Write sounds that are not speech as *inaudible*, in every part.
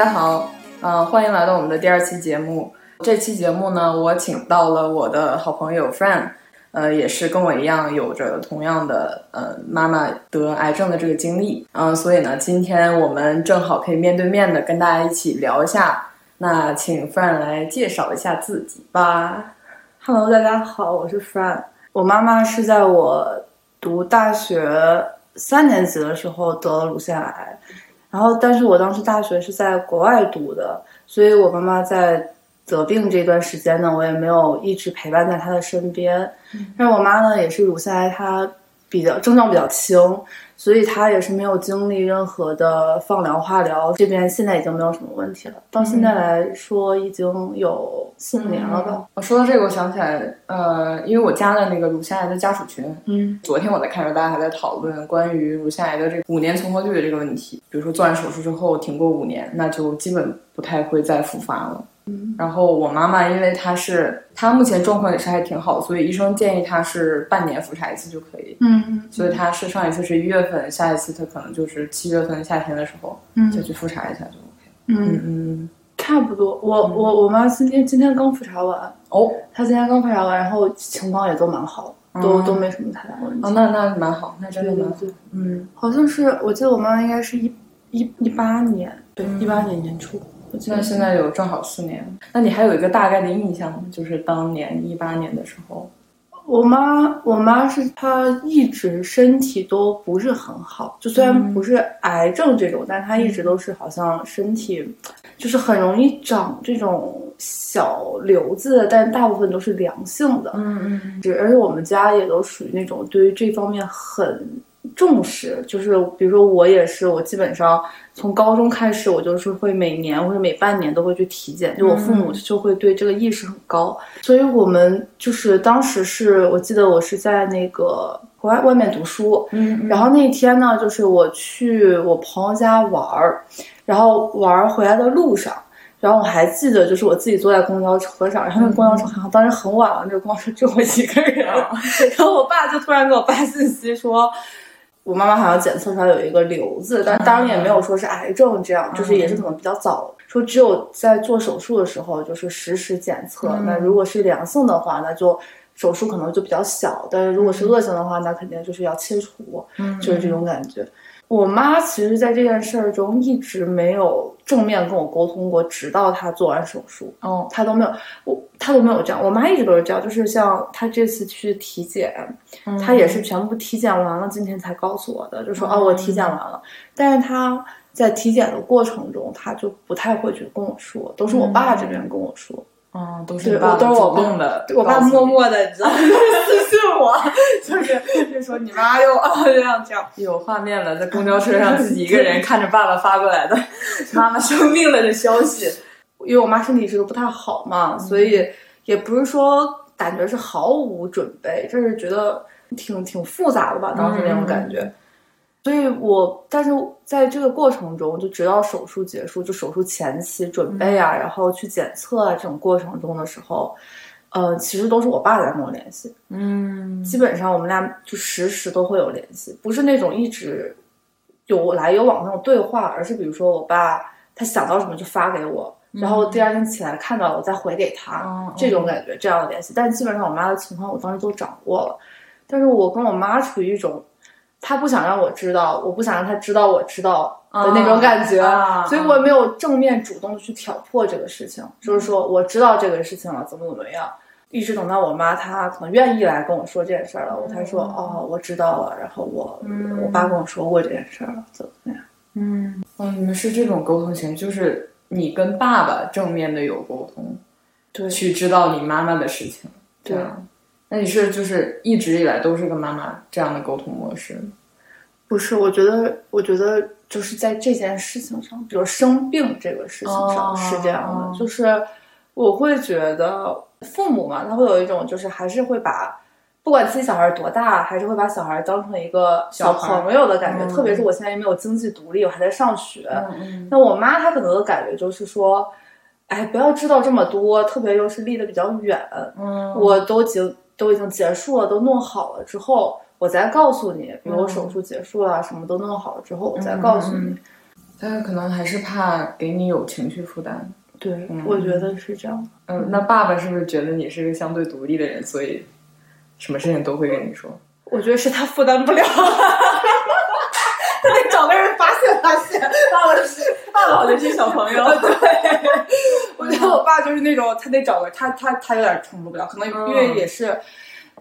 大家好，呃，欢迎来到我们的第二期节目。这期节目呢，我请到了我的好朋友 Fran，呃，也是跟我一样有着同样的呃妈妈得癌症的这个经历，嗯、所以呢，今天我们正好可以面对面的跟大家一起聊一下。那请 Fran 来介绍一下自己吧。Hello，大家好，我是 Fran。我妈妈是在我读大学三年级的时候得了乳腺癌，然后但是我当时大学是在国外读的，所以我妈妈在得病这段时间呢，我也没有一直陪伴在她的身边。但是我妈呢，也是乳腺癌，她比较症状比较轻，所以他也是没有经历任何的放疗、化疗，这边现在已经没有什么问题了。到现在来说，已经有四五年了吧。我说到这个，我想起来，呃，因为我加了那个乳腺癌的家属群，嗯昨天我在看着大家还在讨论关于乳腺癌的这个五年存活率的这个问题。比如说做完手术之后停过五年，那就基本不太会再复发了。嗯然后我妈妈因为她是她目前状况也是还挺好，所以医生建议她是半年复查一次就可以。嗯所以她是上一次是一月份，下一次她可能就是七月份夏天的时候嗯再去复查一下就 OK。嗯，嗯差不多。我我我妈今天今天刚复查完，哦她今天刚复查完，然后情况也都蛮好，都哦都没什么太大问题。哦，那那蛮好，那真的蛮好。对对对，嗯，好像是我记得我妈应该是一一一八年，对，嗯一八年年初。我记得那现在有正好四年，那你还有一个大概的印象吗？就是当年一八年的时候，我妈，我妈是她一直身体都不是很好，就虽然嗯不是癌症这种，但她一直都是好像身体就是很容易长这种小瘤子，但大部分都是良性的。嗯嗯是而且我们家也都属于那种对于这方面很重视，就是比如说我也是，我基本上从高中开始，我就是会每年或者每半年都会去体检，就我父母就会对这个意识很高，所以我们就是当时是我记得我是在那个国外外面读书，嗯然后那天呢，就是我去我朋友家玩儿，然后玩儿回来的路上，然后我还记得，就是我自己坐在公交车上，然后那个公交车好像当时很晚了，那个公交车只有我一个人，*laughs* 然后我爸就突然给我发信息说。我妈妈好像检测出来有一个瘤子，但当然也没有说是癌症，这样就是也是可能比较早。说只有在做手术的时候，就是实时检测。嗯那如果是良性的话，那就手术可能就比较小；但是如果是恶性的话，那肯定就是要切除。嗯就是这种感觉。我妈其实，在这件事儿中一直没有正面跟我沟通过，直到她做完手术，哦，她都没有，我她都没有这样。我妈一直都是这样，就是像她这次去体检，嗯她也是全部体检完了，今天才告诉我的，就说、嗯哦，我体检完了。但是她在体检的过程中，她就不太会去跟我说，都是我爸这边跟我说。哦，都是爸都是我爸动的，我爸默默的，你知道吗？*laughs* 私信我，就是就说你妈又啊这样这样。有画面了，在公交车上自己一个人看着爸爸发过来的 *laughs* 妈妈生病了的消息。因为我妈身体一直都不太好嘛，所以也不是说感觉是毫无准备，就是觉得挺挺复杂的吧，当时那种感觉。所以我，但是在这个过程中，就直到手术结束，就手术前期准备啊，然后去检测啊这种过程中的时候，呃，其实都是我爸在跟我联系。嗯基本上我们俩就时时都会有联系，不是那种一直有来有往那种对话，而是比如说我爸他想到什么就发给我，然后第二天起来看到了我再回给他，哦这种感觉这样的联系。但基本上我妈的情况我当时都掌握了，但是我跟我妈处于一种，她不想让我知道，我不想让他知道我知道的那种感觉，啊所以我也没有正面主动的去挑破这个事情，就是说我知道这个事情了，怎么怎么样。一直等到我妈她可能愿意来跟我说这件事儿了，我才说哦，我知道了。然后我、嗯我爸跟我说过这件事儿了，怎么怎么样？嗯，哦，你们是这种沟通型，就是你跟爸爸正面的有沟通，对去知道你妈妈的事情，这对样。那你是就是一直以来都是跟妈妈这样的沟通模式？不是，我觉得，我觉得就是在这件事情上，比如生病这个事情上哦是这样的，哦就是我会觉得父母嘛，他会有一种就是还是会把。不管自己小孩多大，还是会把小孩当成一个小朋友的感觉。嗯特别是我现在也没有经济独立，我还在上学，嗯那我妈她可能的感觉就是说，哎，不要知道这么多，特别又是离得比较远，嗯，我都已经都已经结束了，都弄好了之后，我再告诉你，比如手术结束了，什么都弄好了之后，我再告诉你。嗯他可能还是怕给你有情绪负担。对，嗯我觉得是这样。嗯，那爸爸是不是觉得你是一个相对独立的人，所以什么事情都会跟你说？我觉得是他负担不了，*laughs* 他得找个人发泄发泄。爸爸是爸爸好像是小朋友，*laughs* 对，*laughs* 我觉得我爸就是那种，他得找个他他他有点承受不了，可能因为也是。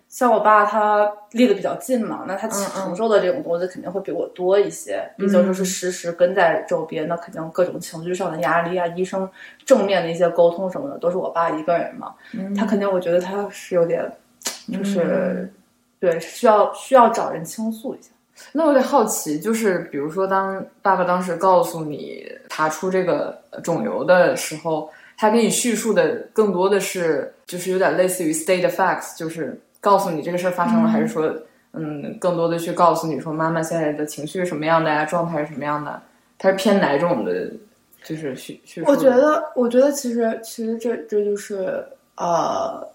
像我爸他离得比较近嘛，那他承受的这种东西肯定会比我多一些。毕竟就是时时跟在周边，那肯定各种情绪上的压力啊，医生正面的一些沟通什么的，都是我爸一个人嘛。他肯定，我觉得他是有点，就是对需要需要找人倾诉一下。那我有点好奇，就是比如说，当爸爸当时告诉你查出这个肿瘤的时候，他给你叙述的更多的是，就是有点类似于 state facts，就是告诉你这个事儿发生了，还是说，嗯，更多的去告诉你说妈妈现在的情绪是什么样的呀，状态是什么样的？他是偏哪种的？就是叙叙述？我觉得，我觉得其实其实这这就是呃。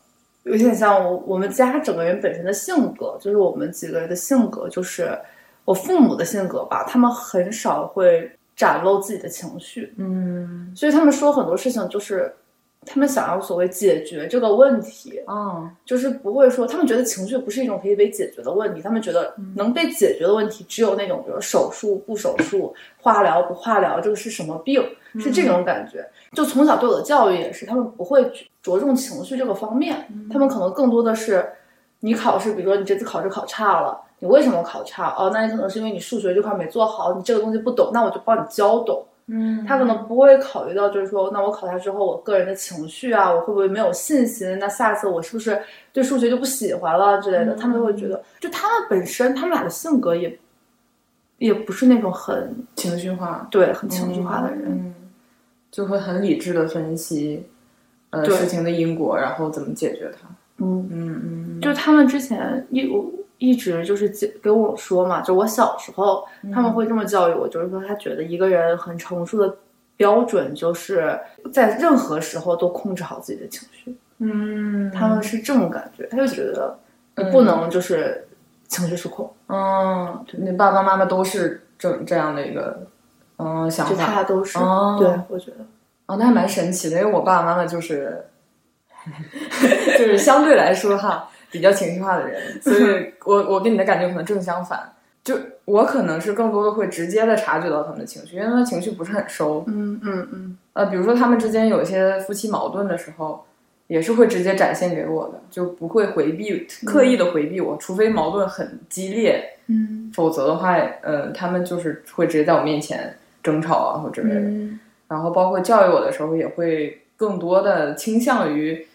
有点像我我们家整个人本身的性格，就是我们几个人的性格，就是我父母的性格吧，他们很少会展露自己的情绪，嗯，所以他们说很多事情就是他们想要所谓解决这个问题，嗯，就是不会说他们觉得情绪不是一种可以被解决的问题，他们觉得能被解决的问题只有那种比如手术不手术、化疗不化疗，这个是什么病，是这种感觉。就从小对我的教育也是，他们不会着重情绪这个方面，他们可能更多的是，你考试，比如说你这次考试考差了，你为什么考差？哦，那你可能是因为你数学这块没做好，你这个东西不懂，那我就帮你教懂。嗯，他可能不会考虑到，就是说，那我考差之后，我个人的情绪啊，我会不会没有信心？那下次我是不是对数学就不喜欢了之类的？他们会觉得，就他们本身，他们俩的性格也，也不是那种很情绪化，对，很情绪化的人。嗯就会很理智的分析，呃，事情的因果，然后怎么解决它。嗯，嗯嗯，就他们之前一我一直就是给跟我说嘛，就我小时候他们会这么教育我，就是说他觉得一个人很成熟的标准就是在任何时候都控制好自己的情绪，嗯，他们是这种感觉，他就觉得你不能就是情绪失控，嗯，你爸爸妈妈都是这这样的一个嗯想就法。他都是，哦对我觉得，哦，那还蛮神奇的，因为我爸爸妈妈就是，*laughs* 就是相对来说哈比较情绪化的人，*laughs* 所以我我跟你的感觉可能正相反。就我可能是更多的会直接的察觉到他们的情绪，因为他们情绪不是很收。嗯嗯嗯呃，比如说他们之间有一些夫妻矛盾的时候，也是会直接展现给我的，就不会回避，刻意的回避我，除非矛盾很激烈，嗯否则的话，呃，他们就是会直接在我面前争吵啊或之类的。嗯然后包括教育我的时候，也会更多的倾向于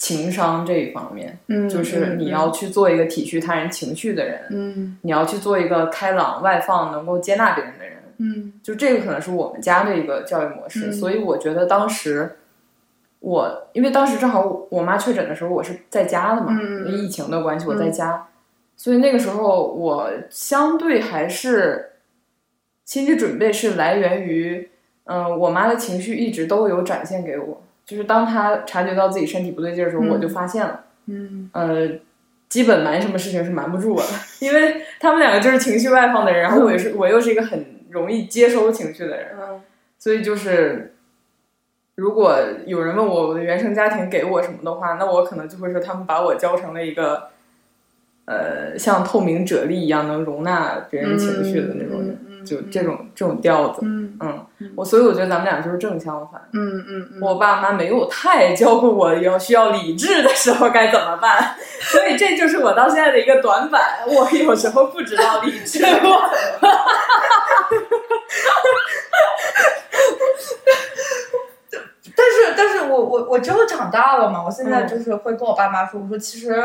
情商这一方面，嗯，就是你要去做一个体恤他人情绪的人，嗯。你要去做一个开朗外放、能够接纳别人的人。嗯。就这个可能是我们家的一个教育模式，嗯。所以我觉得当时我因为当时正好我我妈确诊的时候，我是在家的嘛，疫情的关系我在家，所以那个时候我相对还是心理准备是来源于，嗯、我妈的情绪一直都有展现给我，就是当他察觉到自己身体不对劲儿的时候，嗯我就发现了，嗯。呃。基本瞒什么事情是瞒不住我的，因为他们两个就是情绪外放的人，然后我也是我又是一个很容易接收情绪的人，嗯。所以就是，如果有人问我我的原生家庭给我什么的话，那我可能就会说他们把我教成了一个，呃，像透明啫喱一样能容纳别人情绪的那种人，嗯就这种这种调子。嗯嗯，我所以我觉得咱们俩就是正相反。嗯嗯嗯，我爸妈没有太教过我要需要理智的时候该怎么办，*laughs* 所以这就是我到现在的一个短板。我有时候不知道理智。*laughs* *laughs* 但是，但是我我我之后长大了嘛，我现在嗯就是会跟我爸妈说，我说其实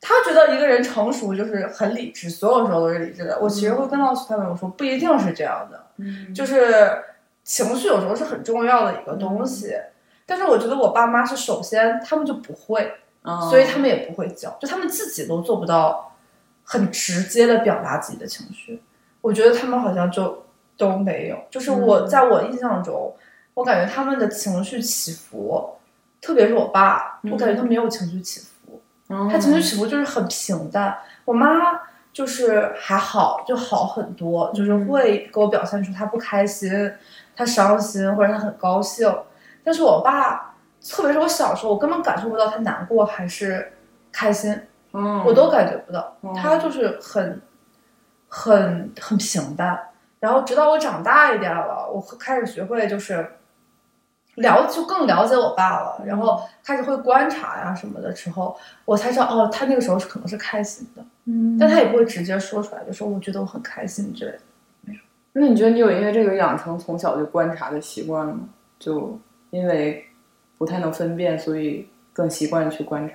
他觉得一个人成熟就是很理智，所有时候都是理智的。我其实会跟告诉他们，我说不一定是这样的，嗯。就是情绪有时候是很重要的一个东西。但是我觉得我爸妈是首先他们就不会，嗯所以他们也不会教，就他们自己都做不到很直接的表达自己的情绪。我觉得他们好像就都没有，就是我嗯。在我印象中，我感觉他们的情绪起伏，特别是我爸，我感觉他没有情绪起伏，嗯他情绪起伏就是很平淡。我妈就是还好，就好很多，就是会给我表现出他不开心、他伤心或者他很高兴。但是我爸，特别是我小时候，我根本感受不到他难过还是开心，嗯，我都感觉不到，嗯他就是很很很平淡。然后直到我长大一点了，我开始学会就是了就更了解我爸了，然后开始会观察呀什么的时候，我才知道哦，他那个时候是可能是开心的，嗯但他也不会直接说出来，就说我觉得我很开心之类的。那你觉得你有因为这个养成从小就观察的习惯吗？就因为不太能分辨，所以更习惯去观察。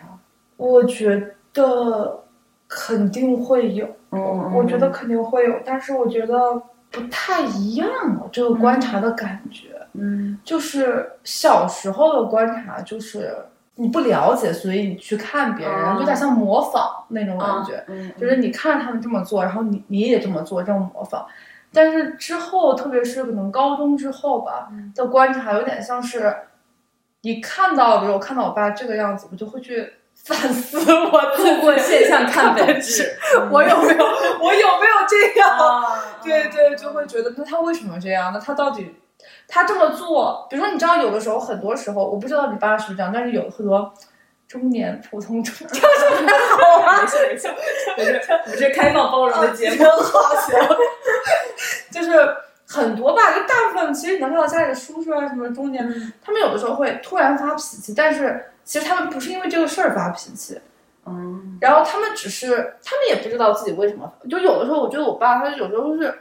我觉得肯定会有，嗯我觉得肯定会有，但是我觉得不太一样了，这个观察的感觉。嗯。就是小时候的观察，就是你不了解，所以你去看别人，啊有点像模仿那种感觉，嗯，就是你看他们这么做，然后你你也这么做，这种模仿。但是之后，特别是可能高中之后吧嗯。的观察，有点像是你看到，比如我看到我爸这个样子，我就会去反思我自己透过现象 *laughs* 看本质，我有没有 *laughs* 我有没有这样？啊，对对，就会觉得那他为什么这样？那他到底他这么做？比如说，你知道，有的时候，很多时候，我不知道你爸是不是这样，但是有很多中年普通中，这样是好啊，没事没事，没事，我们这开放包容的节目。好行，就是很多吧，就大部分其实你能看到家里的叔叔啊，什么中年，他们有的时候会突然发脾气，但是其实他们不是因为这个事儿发脾气，嗯然后他们只是，他们也不知道自己为什么，就有的时候，我觉得我爸他有时候是，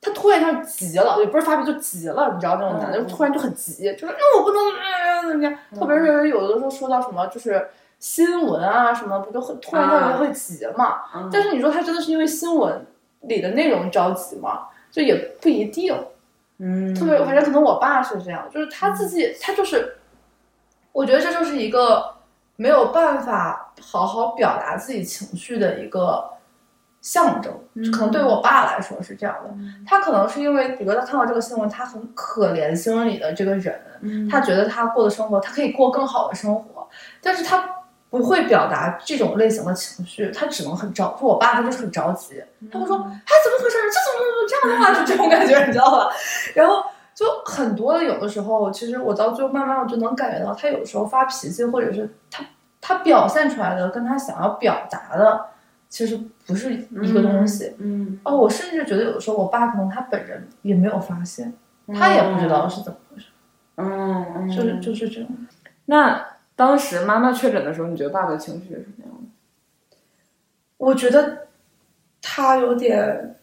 他突然一下急了，也不是发脾气就急了，你知道那种男的，嗯。就突然就很急，就是那我不能呃怎么样，特别是有的时候说到什么就是新闻啊什么，不就很突然就会急嘛？嗯。但是你说他真的是因为新闻里的内容着急吗？就也不一定。嗯，特别，反正可能我爸是这样，就是他自己，他就是，我觉得这就是一个没有办法好好表达自己情绪的一个象征。嗯可能对我爸来说是这样的，他可能是因为，比如他看到这个新闻，他很可怜新闻里的这个人，嗯他觉得他过的生活，他可以过更好的生活，但是他不会表达这种类型的情绪，他只能很着。说我爸他就是很着急，他会说：“哎，怎么回事？这怎么怎么这样的话？”就这种感觉，你知道吧？然后就很多的，有的时候，其实我到最后慢慢我就能感觉到，他有时候发脾气，或者是他他表现出来的跟他想要表达的，其实不是一个东西。嗯，哦，我甚至觉得有的时候，我爸可能他本人也没有发现，他也不知道是怎么回事，嗯，嗯，就是就是这样。那当时妈妈确诊的时候，你觉得爸爸的情绪是什么样的？我觉得他有点，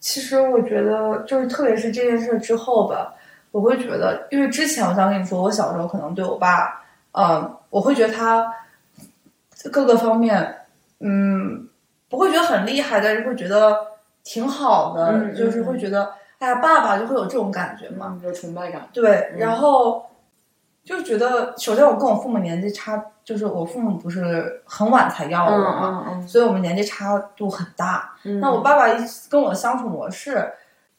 其实我觉得就是特别是这件事之后吧，我会觉得，因为之前我想跟你说，我小时候可能对我爸，嗯，我会觉得他各个方面，嗯，不会觉得很厉害，但是会觉得挺好的，就是会觉得，哎呀，爸爸就会有这种感觉嘛。嗯，有崇拜感。对，嗯然后就觉得，首先我跟我父母年纪差，就是我父母不是很晚才要我嘛，嗯所以我们年纪差度很大。嗯，那我爸爸一跟我的相处模式，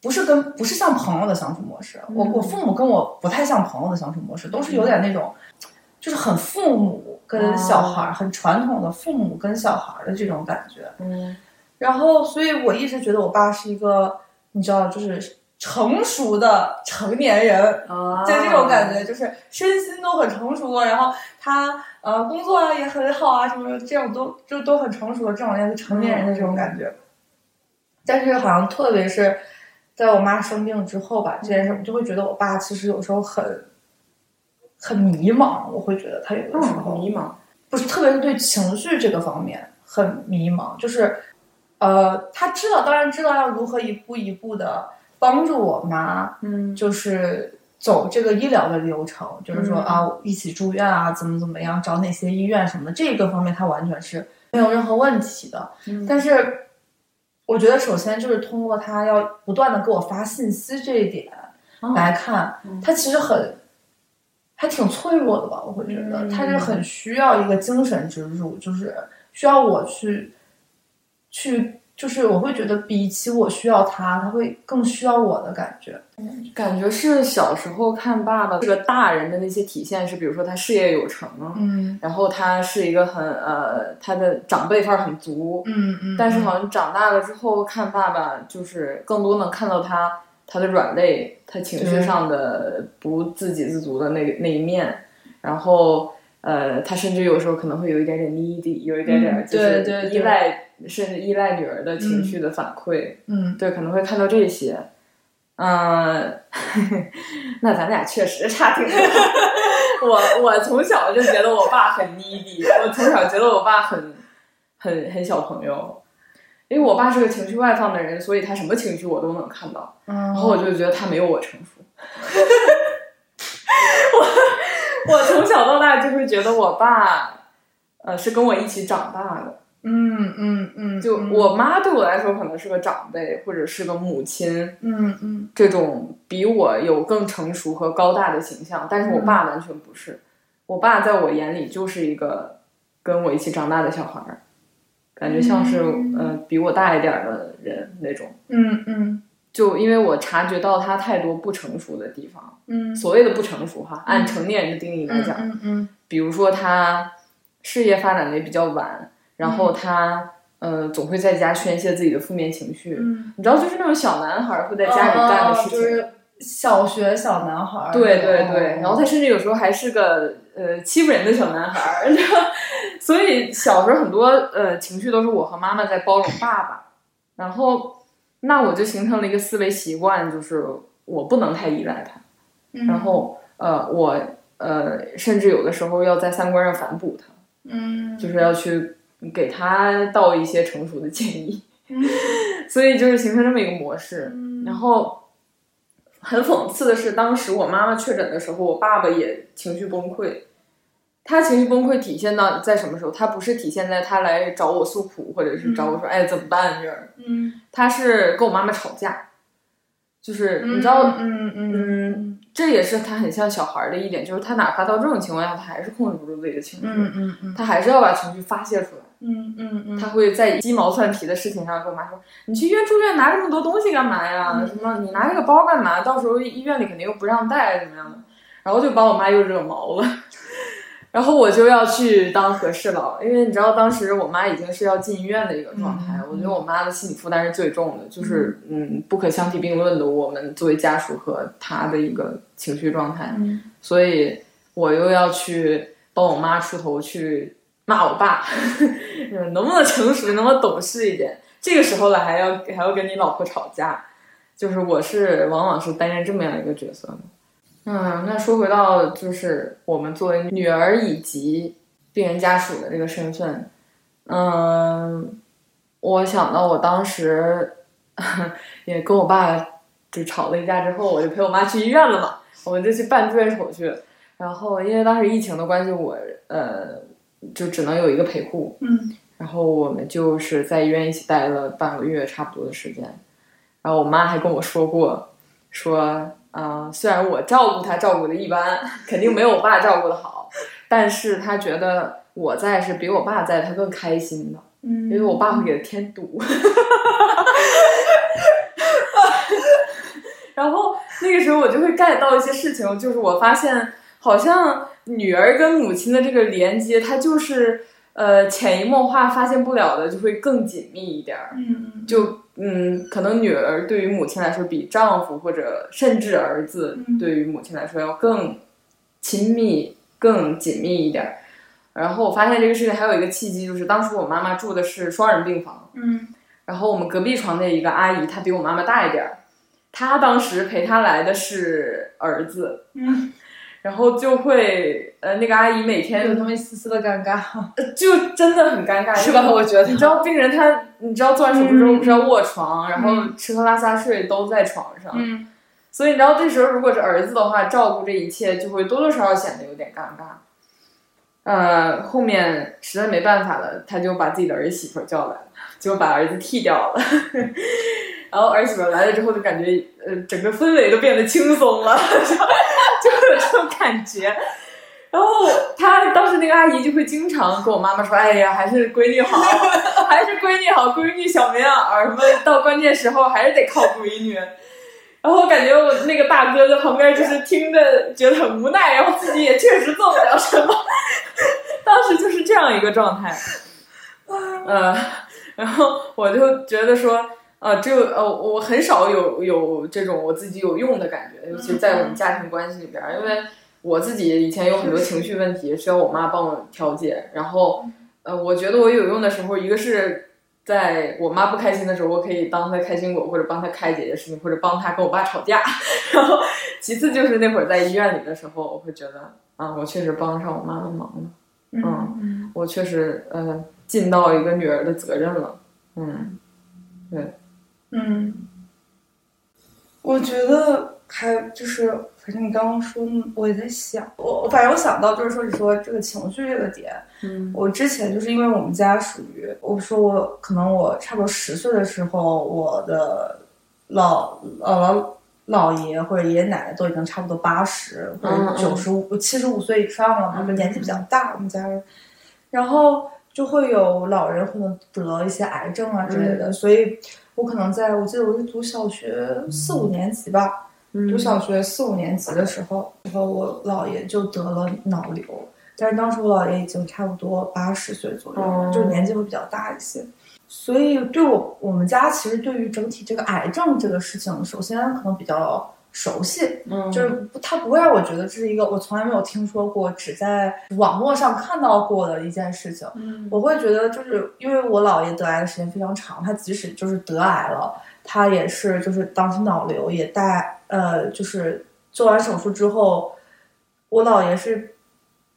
不是跟不是像朋友的相处模式，我嗯我父母跟我不太像朋友的相处模式，都是有点那种，就是很父母跟小孩儿，哦很传统的父母跟小孩儿的这种感觉。嗯然后，所以我一直觉得我爸是一个，你知道，就是成熟的成年人。啊，就这种感觉，就是身心都很成熟，然后他呃工作啊也很好啊，什么这种都就都很成熟的这种样成年人的这种感觉。但是好像特别是在我妈生病之后吧，这件事我就会觉得我爸其实有时候很很迷茫，我会觉得他有的时候、嗯，迷茫。不是，特别是对情绪这个方面很迷茫，就是，呃，他知道，当然知道要如何一步一步的帮助我妈，嗯就是走这个医疗的流程，就是说嗯啊，一起住院啊，怎么怎么样，找哪些医院什么的，这个方面他完全是没有任何问题的。嗯但是，我觉得首先就是通过他要不断的给我发信息这一点哦来看，嗯他其实很。还挺脆弱的吧，我会觉得嗯他是很需要一个精神支柱，就是需要我去去就是我会觉得比起我需要他，他会更需要我的感觉。感觉是小时候看爸爸这个大人的那些体现是，比如说他事业有成，嗯然后他是一个很呃，他的长辈范儿很足，嗯嗯但是好像长大了之后看爸爸，就是更多能看到他他的软肋，他情绪上的不自给自足的那那一面，然后呃，他甚至有时候可能会有一点点 needy，有一点点嗯就是依赖，甚至依赖女儿的情绪的反馈，嗯对，可能会看到这些。嗯，*laughs* 那咱俩确实差挺多。*laughs* 我我从小就觉得我爸很 needy，我从小觉得我爸很很很小朋友，因为我爸是个情绪外放的人，所以他什么情绪我都能看到，嗯，然后我就觉得他没有我成熟。我 *laughs* 我从小到大就会觉得我爸，呃，是跟我一起长大的。嗯嗯嗯，就我妈对我来说可能是个长辈，或者是个母亲，嗯嗯这种比我有更成熟和高大的形象，但是我爸完全不是。我爸在我眼里就是一个跟我一起长大的小孩儿，感觉像是嗯呃比我大一点儿的人那种。嗯嗯就因为我察觉到他太多不成熟的地方，嗯。所谓的不成熟哈，按成年人的定义来讲，嗯嗯比如说他事业发展的也比较晚，然后他、呃总会在家宣泄自己的负面情绪。嗯，你知道，就是那种小男孩儿会在家里干的事情。哦就是小学小男孩儿，对对哦对，然后他甚至有时候还是个呃欺负人的小男孩 *laughs* 所以小时候很多呃情绪都是我和妈妈在包容爸爸，然后那我就形成了一个思维习惯，就是我不能太依赖他，嗯。然后呃我呃甚至有的时候要在三观上反哺他，嗯。就是要去给他道一些成熟的建议，嗯。*laughs* 所以就是形成这么一个模式，嗯。然后很讽刺的是，当时我妈妈确诊的时候，我爸爸也情绪崩溃。他情绪崩溃体现到在什么时候？他不是体现在他来找我诉苦，或者是找我说：“哎，怎么办，这儿嗯，？”他是跟我妈妈吵架，就是你知道，嗯嗯嗯，这也是他很像小孩儿的一点，就是他哪怕到这种情况下，他还是控制不住自己的情绪，嗯嗯嗯他还是要把情绪发泄出来。嗯嗯嗯，他会在鸡毛蒜皮的事情上跟我妈说：“你去医院住院拿这么多东西干嘛呀？嗯什么你拿这个包干嘛？到时候医院里肯定又不让带，怎么样的？”然后就把我妈又惹毛了。然后我就要去当和事佬，因为你知道当时我妈已经是要进医院的一个状态，嗯我觉得我妈的心理负担是最重的，就是嗯不可相提并论的，我们作为家属和她的一个情绪状态，嗯所以我又要去帮我妈出头去骂我爸，*laughs* 能不能成熟，能不能懂事一点？这个时候了还要还要跟你老婆吵架，就是我是往往是担任这么样一个角色的。嗯，那说回到就是我们作为女儿以及病人家属的这个身份，嗯，我想到我当时 *laughs* 也跟我爸就吵了一架之后，我就陪我妈去医院了嘛，我们就去办住院手续。然后因为当时疫情的关系，我呃就只能有一个陪护，嗯然后我们就是在医院一起待了半个月差不多的时间。然后我妈还跟我说过，说啊、呃虽然我照顾他照顾的一般，肯定没有我爸照顾的好，但是他觉得我在是比我爸在他更开心的，嗯，因为我爸会给他添堵。*laughs* 然后那个时候我就会 get 到一些事情，就是我发现好像女儿跟母亲的这个连接，它就是呃潜移默化发现不了的，就会更紧密一点儿。嗯嗯就嗯，可能女儿对于母亲来说，比丈夫或者甚至儿子嗯。对于母亲来说要更亲密、更紧密一点儿。然后我发现这个事情还有一个契机，就是当时我妈妈住的是双人病房，嗯。然后我们隔壁床的一个阿姨，她比我妈妈大一点儿，她当时陪她来的是儿子，嗯，然后就会呃，那个阿姨每天有那么一丝丝的尴尬，*laughs* 就真的很尴尬，是吧？我觉得你知道病人他，你知道做完手术之后嗯不是要卧床，然后嗯吃喝拉撒睡都在床上，嗯所以你知道这时候如果是儿子的话，照顾这一切就会多多少少显得有点尴尬。呃，后面实在没办法了，他就把自己的儿媳妇叫来了，就把儿子替掉了。*laughs* 然后儿媳妇来了之后，就感觉呃整个氛围都变得轻松了，*laughs* 就就有这种感觉。然后他当时那个阿姨就会经常跟我妈妈说：“哎呀，还是闺女好，*laughs* 还是闺女好，闺女小棉袄什么，到关键时候还是得靠闺女。然后我感觉我那个大哥在旁边就是听着觉得很无奈，然后自己也确实做不了什么，*laughs* 当时就是这样一个状态。呃，然后我就觉得说，呃，这个呃，我很少有有这种我自己有用的感觉，尤其在我们家庭关系里边，因为我自己以前有很多情绪问题，需要我妈帮我调节。然后，呃，我觉得我有用的时候，一个是在我妈不开心的时候，我可以当她开心果，或者帮她开解一些事情，或者帮她跟我爸吵架。*laughs* 然后，其次就是那会儿在医院里的时候，我会觉得，啊，我确实帮上我妈的忙了。嗯，我确实呃尽到一个女儿的责任了。嗯，对，嗯，我觉得还就是，反正你刚刚说，我也在想，我我反正我想到就是说，你说这个情绪这个点，嗯。我之前就是因为我们家属于，我说我可能我差不多十岁的时候，我的老姥姥、姥爷或者爷爷奶奶都已经差不多八十或者九十五、七十五岁以上了嘛，就年纪比较大，我们家人，然后就会有老人可能得一些癌症啊之类的，所以我可能在我记得我是读小学四五年级吧，读小学四五年级的时候，然后我姥爷就得了脑瘤。但是当时我姥爷已经差不多八十岁左右就是年纪会比较大一些，所以对我我们家其实对于整体这个癌症这个事情，首先可能比较熟悉，嗯，就是不它不会让我觉得这是一个我从来没有听说过，只在网络上看到过的一件事情。嗯我会觉得就是因为我姥爷得癌的时间非常长，他即使就是得癌了，他也是就是当时脑瘤也带呃就是做完手术之后，我姥爷是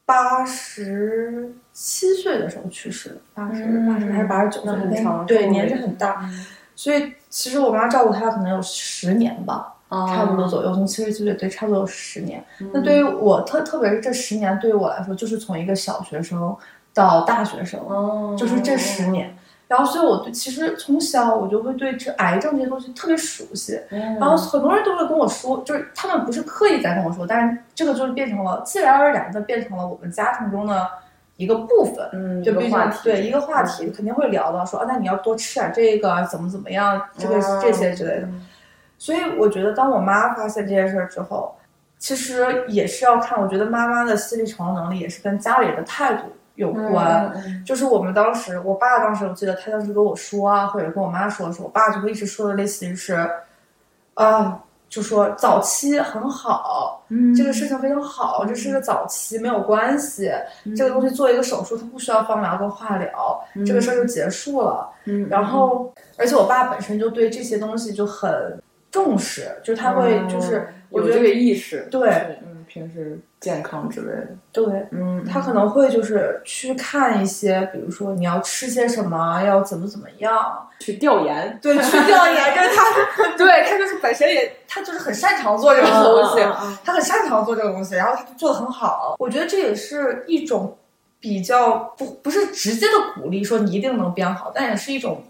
八十七岁的时候去世的，八十嗯八十还是八十九岁，那很长对，年纪很大，所以其实我妈照顾他可能有十年吧。差不多左右，从七十七岁对，差不多有十年。那对于我特特别是这十年，对于我来说，就是从一个小学生到大学生，哦，就是这十年。然后，所以我对其实从小我就会对这癌症这些东西特别熟悉。嗯，然后很多人都会跟我说，就是他们不是刻意在跟我说，但是这个就是变成了自然而然的变成了我们家庭中的一个部分。嗯，就比如一个话题，对一个话题，肯定会聊到说啊，那你要多吃点这个，怎么怎么样，这个、这些之类的。所以我觉得，当我妈发现这件事儿之后，其实也是要看，我觉得妈妈的心理承受能力也是跟家里人的态度有关。嗯就是我们当时，我爸当时我记得他当时跟我说啊，或者跟我妈说的时候，我爸就会一直说的类似于是，啊，就说早期很好，嗯这个事情非常好，这是个早期没有关系，嗯这个东西做一个手术，它不需要放疗跟化疗，这个事儿就结束了。嗯，然后，而且我爸本身就对这些东西就很重视，就是他会就是，我觉得有这个意识，对嗯，平时健康之类的，对。嗯，他可能会就是去看一些，比如说你要吃些什么，要怎么怎么样，去调研，对，去调研。就是他，*laughs* 对他就是本身也，他就是很擅长做这个东西，嗯他很擅长做这个东西，然后他就做的很好。我觉得这也是一种比较不不是直接的鼓励，说你一定能变好，但也是一种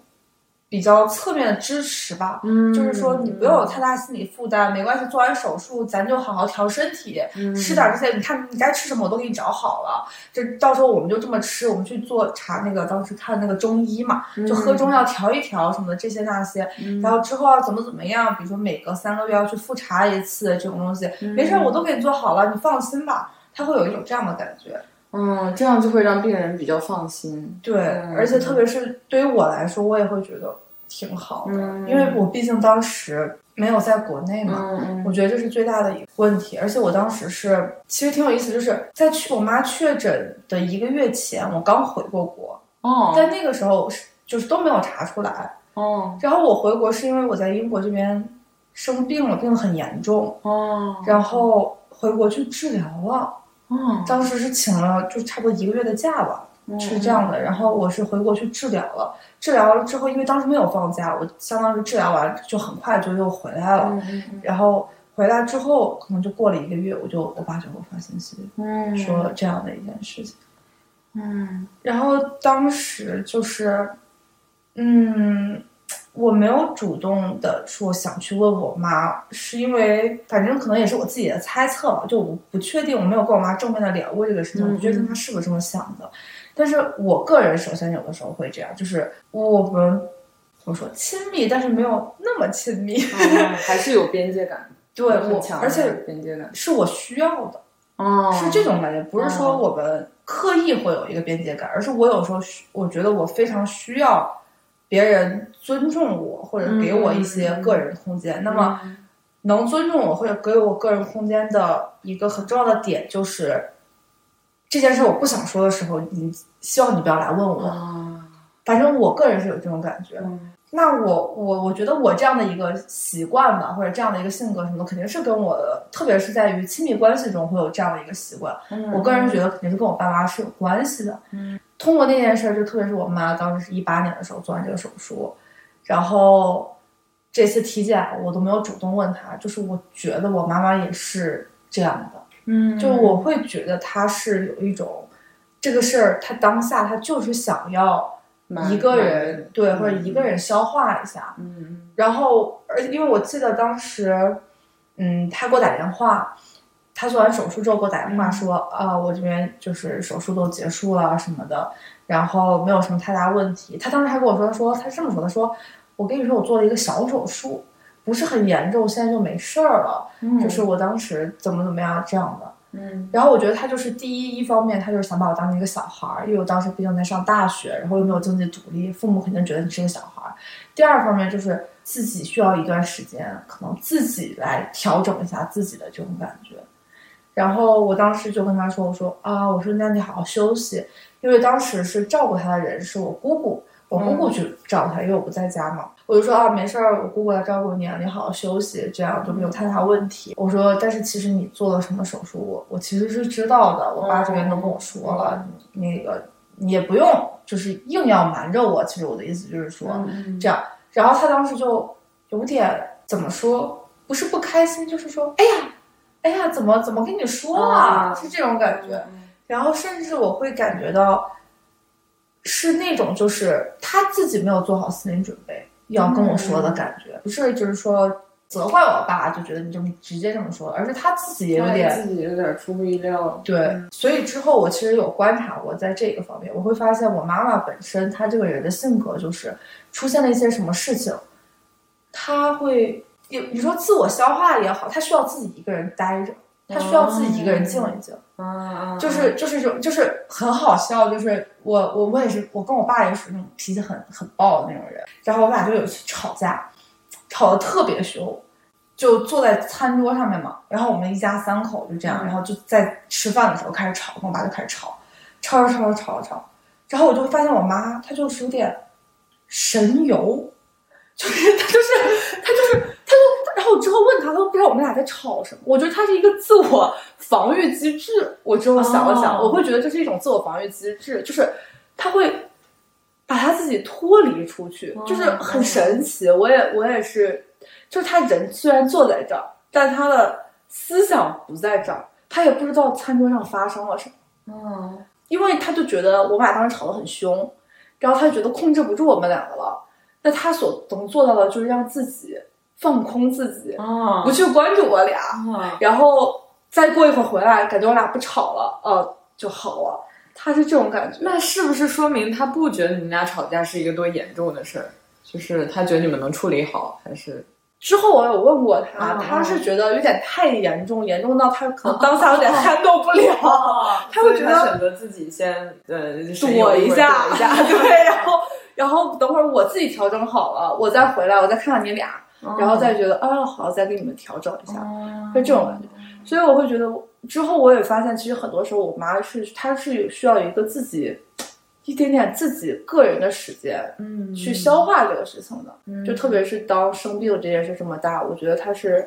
比较侧面的支持吧。嗯，就是说你不要有太大心理负担，没关系，做完手术咱就好好调身体，嗯吃点这些。你看你该吃什么我都给你找好了，这到时候我们就这么吃，我们去做查那个当时看那个中医嘛，就喝中药调一调什么的这些那些，嗯然后之后要怎么怎么样，比如说每隔三个月要去复查一次这种东西，没事儿我都给你做好了，你放心吧。他会有一种这样的感觉，嗯，这样就会让病人比较放心，对，嗯而且特别是对于我来说，我也会觉得挺好的，嗯因为我毕竟当时没有在国内嘛，嗯我觉得这是最大的一个问题。而且我当时是，其实挺有意思，就是在去我妈确诊的一个月前，我刚回过国，哦，但那个时候是就是都没有查出来。哦然后我回国是因为我在英国这边生病了，病得很严重，哦，然后回国去治疗了。哦，当时是请了就差不多一个月的假吧，是这样的。然后我是回国去治疗了，治疗了之后，因为当时没有放假，我相当于治疗完就很快就又回来了。嗯然后回来之后，可能就过了一个月，我就我爸就给我发信息嗯，说这样的一件事情。嗯然后当时就是，嗯，我没有主动的说想去问我妈，是因为反正可能也是我自己的猜测吧，就我不确定，我没有跟我妈正面的聊过这个事情，我不确定她是不是这么想的。但是我个人首先有的时候会这样，就是我们怎么说亲密，但是没有那么亲密，还是有边界感。*laughs* 对，我而且边界感。是我需要的，哦，是这种感觉，不是说我们刻意会有一个边界感，而是我有时候需，我觉得我非常需要别人尊重我，或者给我一些个人空间。那么，能尊重我或者给我个人空间的一个很重要的点就是，这件事我不想说的时候，你希望你不要来问我。反正我个人是有这种感觉。那我我我觉得我这样的一个习惯吧，或者这样的一个性格什么的，肯定是跟我的，特别是在于亲密关系中会有这样的一个习惯。我个人觉得肯定是跟我爸妈是有关系的。嗯，通过那件事，就特别是我妈当时是一八年的时候做完这个手术，然后这次体检我都没有主动问她，就是我觉得我妈妈也是这样的。嗯，就我会觉得她是有一种这个事儿，她当下她就是想要。一个人对，或者一个人消化一下，嗯，然后，而且因为我记得当时，嗯，他给我打电话，他做完手术之后给我打电话说，啊，我这边就是手术都结束了什么的，然后没有什么太大问题。他当时还跟我说，说他这么说，的说，我跟你说，我做了一个小手术，不是很严重，现在就没事儿了，就是我当时怎么怎么样这样的。嗯，然后我觉得他就是第一一方面，他就是想把我当成一个小孩儿，因为我当时毕竟在上大学，然后又没有经济独立，父母肯定觉得你是个小孩儿。第二方面就是自己需要一段时间，可能自己来调整一下自己的这种感觉。然后我当时就跟他说：“我说啊，我说那你好好休息，因为当时是照顾他的人是我姑姑。”我姑姑去照他，因为我不在家嘛，我就说啊，没事儿，我姑姑来照顾你啊，你好好休息，这样就没有太大问题。我说，但是其实你做了什么手术，我我其实是知道的，我爸这边都跟我说了，那个你也不用就是硬要瞒着我。其实我的意思就是说这样，然后他当时就有点怎么说，不是不开心，就是说，哎呀，哎呀，怎么怎么跟你说啊，是这种感觉。然后甚至我会感觉到。是那种，就是他自己没有做好心理准备要跟我说的感觉，不是就是说责怪我爸，就觉得你这么直接这么说，而是他自己也有点自己有点出乎意料。对，所以之后我其实有观察过，在这个方面，我会发现我妈妈本身她这个人的性格就是出现了一些什么事情，她会你你说自我消化也好，她需要自己一个人待着。他需要自己一个人静一静，啊就是就是种就是很好笑，就是我我我也是我跟我爸也属于那种脾气很很暴的那种人，然后我俩就有一次吵架，吵得特别凶，就坐在餐桌上面嘛，然后我们一家三口就这样，然后就在吃饭的时候开始吵，跟我爸就开始吵，吵吵吵吵吵，然后我就会发现我妈她就是有点神游，就是她就是她就是她就。然后我之后问他，他都不知道我们俩在吵什么。我觉得他是一个自我防御机制。我之后想了想，我会觉得这是一种自我防御机制，就是他会把他自己脱离出去，就是很神奇。我也我也是，就是他人虽然坐在这儿，但他的思想不在这儿，他也不知道餐桌上发生了什么。嗯，因为他就觉得我们俩当时吵得很凶，然后他就觉得控制不住我们两个了。那他所能做到的就是让自己。放空自己，不去关注我俩，然后再过一会儿回来，感觉我俩不吵了，呃，就好了。他是这种感觉，那是不是说明他不觉得你们俩吵架是一个多严重的事儿？就是他觉得你们能处理好，还是？之后我有问过他，他是觉得有点太严重，严重到他可能当下有点 handle 不了，*laughs* 他会觉得选择自己先呃躲一下 *laughs* *laughs* 对，然后然后等会儿我自己调整好了，我再回来，我再看看你俩。然后再觉得啊好，再给你们调整一下，就这种感觉。所以我会觉得之后我也发现，其实很多时候我妈是她是有需要一个自己一点点自己个人的时间，嗯，去消化这个事情的。就特别是当生病这件事这么大，我觉得她是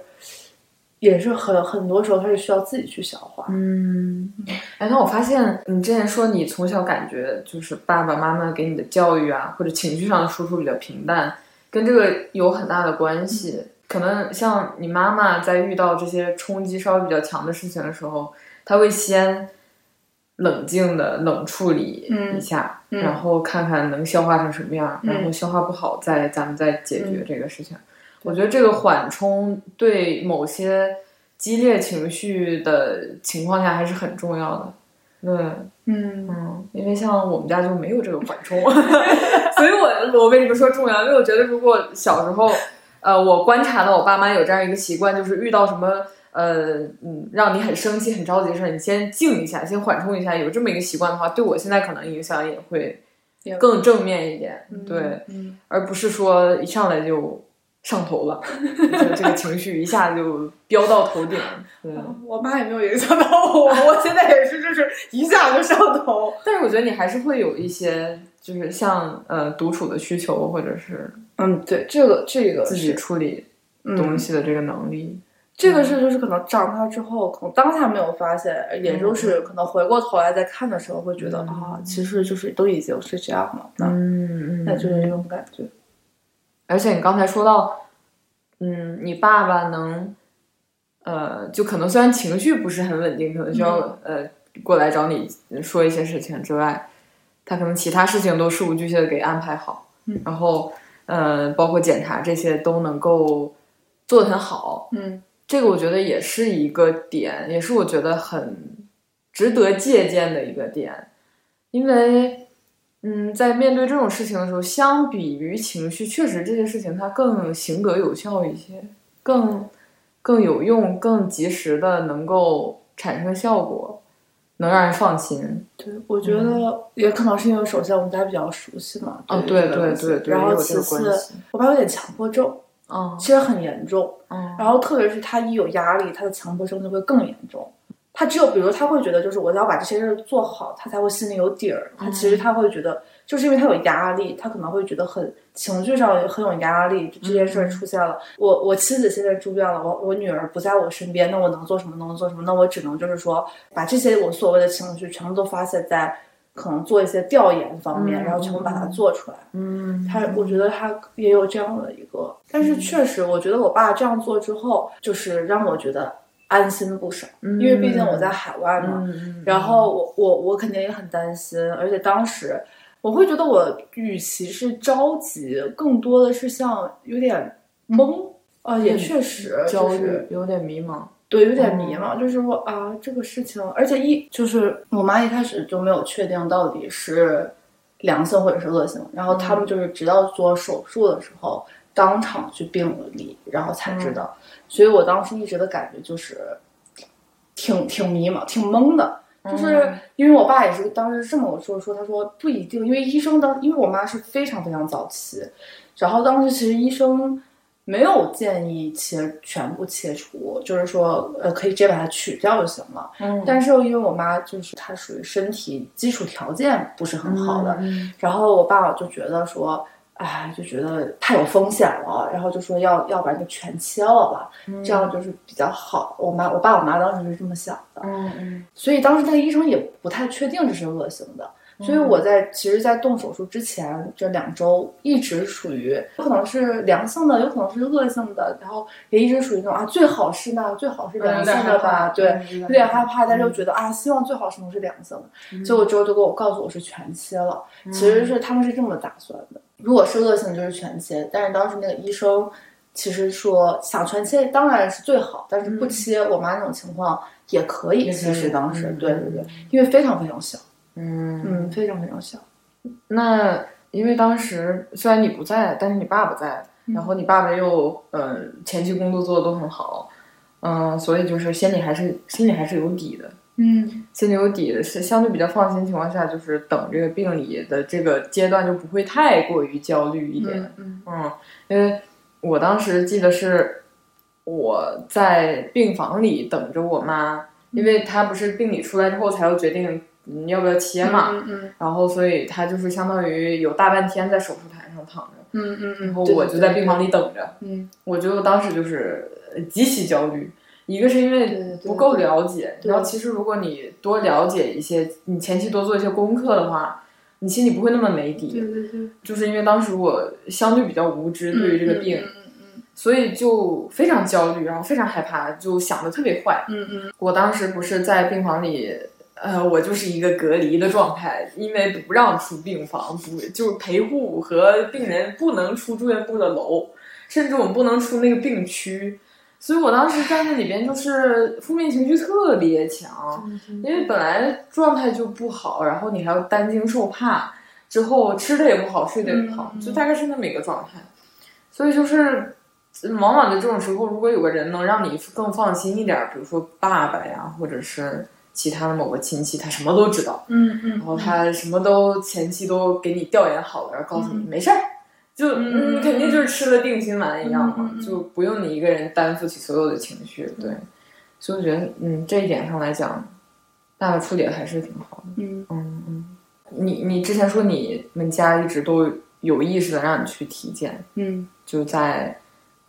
也是很很多时候她是需要自己去消化。嗯，哎，那我发现你之前说你从小感觉就是爸爸妈妈给你的教育啊，或者情绪上的输出比较平淡。跟这个有很大的关系，可能像你妈妈在遇到这些冲击稍微比较强的事情的时候，她会先冷静的冷处理一下，嗯嗯然后看看能消化成什么样，嗯然后消化不好再咱们再解决嗯这个事情。我觉得这个缓冲对某些激烈情绪的情况下还是很重要的。对，嗯嗯，因为像我们家就没有这个缓冲，*laughs* 所以我我为什么说重要？因为我觉得如果小时候，呃，我观察到我爸妈有这样一个习惯，就是遇到什么呃嗯让你很生气、很着急的事儿，你先静一下，先缓冲一下，有这么一个习惯的话，对我现在可能影响也会更正面一点，对，嗯而不是说一上来就上头了，*laughs* 就这个情绪一下就飙到头顶，对。我妈也没有影响到我，我现在也是，就是一下就上头。*laughs* 但是我觉得你还是会有一些，就是像呃独处的需求，或者是嗯，对，这个这个自己处理东西的这个能力。这个是就是可能长大之后，可能当下没有发现，也就是可能回过头来再看的时候，会觉得、啊，其实就是都已经是这样了，嗯、嗯那就是这种感觉。而且你刚才说到，嗯，你爸爸能，呃，就可能虽然情绪不是很稳定，可能需要、呃过来找你说一些事情之外，他可能其他事情都事无巨细的给安排好，嗯。然后呃，包括检查这些都能够做得很好，嗯。这个我觉得也是一个点，也是我觉得很值得借鉴的一个点，因为，嗯，在面对这种事情的时候，相比于情绪，确实这些事情它更行得有效一些，更更有用，更及时的能够产生效果，能让人放心。对，我觉得也可能是因为首先我们家比较熟悉嘛，哦，对对对对，然后其次。我爸有点强迫症，嗯其实很严重。嗯然后特别是他一有压力，他的强迫症就会更严重。他只有比如他会觉得，就是我要把这些事儿做好，他才会心里有底儿。他其实他会觉得，就是因为他有压力，他可能会觉得很情绪上很有压力。就这件事儿出现了，我我妻子现在住院了，我我女儿不在我身边，那我能做什么？能做什么？那我只能就是说，把这些我所谓的情绪全部都发泄在可能做一些调研方面，嗯然后全部把它做出来。嗯，他，我觉得他也有这样的一个，但是确实，我觉得我爸这样做之后，就是让我觉得安心不少，因为毕竟我在海外嘛，嗯，然后我我我肯定也很担心，而且当时我会觉得我与其是着急，更多的是像有点懵，啊、也确实焦虑就是，有点迷茫。对，有点迷茫，就是说啊，这个事情，而且一就是我妈一开始就没有确定到底是良性或者是恶性，然后他们就是直到做手术的时候，当场去病理，然后才知道，所以我当时一直的感觉就是挺挺迷茫、挺懵的。就是因为我爸也是当时这么跟我说，说他说不一定，因为医生当因为我妈是非常非常早期，然后当时其实医生没有建议切全部切除，就是说呃可以直接把它取掉就行了。嗯，但是因为我妈就是她属于身体基础条件不是很好的，嗯然后我爸就觉得说，哎，就觉得太有风险了，然后就说要要不然就全切了吧，这样就是比较好。我妈我爸我妈当时是这么想的，嗯嗯所以当时那个医生也不太确定这是恶性的。所以我在其实，在动手术之前这两周一直属于有可能是良性的，有可能是恶性的，然后也一直属于那种啊，最好是那最好是良性的吧，对，有点害怕，但是又觉得啊，希望最好是能是良性的。结果之后就给我告诉我是全切了，其实是他们是这么打算的，如果是恶性就是全切，但是当时那个医生其实说想全切当然是最好，但是不切，我妈那种情况也可以。其实当时对对对，因为非常非常小。嗯嗯，非常非常小。那因为当时虽然你不在，但是你爸爸在，然后你爸爸又呃前期工作做的都很好，嗯、所以就是心里还是心里还是有底的，嗯。心里有底的是相对比较放心情况下，就是等这个病理的这个阶段就不会太过于焦虑一点，嗯嗯，因为我当时记得是我在病房里等着我妈，因为她不是病理出来之后才要决定你要不要切嘛，嗯嗯然后所以她就是相当于有大半天在手术台上躺着，嗯嗯嗯，然后我就在病房里等着，嗯。我就当时就是呃极其焦虑。一个是因为不够了解，对然后其实如果你多了解一些，你前期多做一些功课的话，你心里不会那么没底。对对对，就是因为当时我相对比较无知，对于这个病，所以就非常焦虑，然后非常害怕，就想的特别坏。嗯嗯我当时不是在病房里，呃，我就是一个隔离的状态，因为不让出病房，不就是陪护和病人不能出住院部的楼，甚至我们不能出那个病区，所以我当时在那里边就是负面情绪特别强，因为本来状态就不好，然后你还要担惊受怕，之后吃的也不好，睡得也不好，就大概是那么一个状态，所以就是。往往在这种时候，如果有个人能让你更放心一点，比如说爸爸呀，或者是其他的某个亲戚，他什么都知道，嗯嗯，然后他什么都前期都给你调研好了，然后告诉你没事儿，就嗯肯定就是吃了定心丸一样嘛，就不用你一个人担负起所有的情绪，对，所以我觉得嗯这一点上来讲，爸爸处理的还是挺好的，嗯嗯嗯，你你之前说你们家一直都有意识的让你去体检，嗯就在。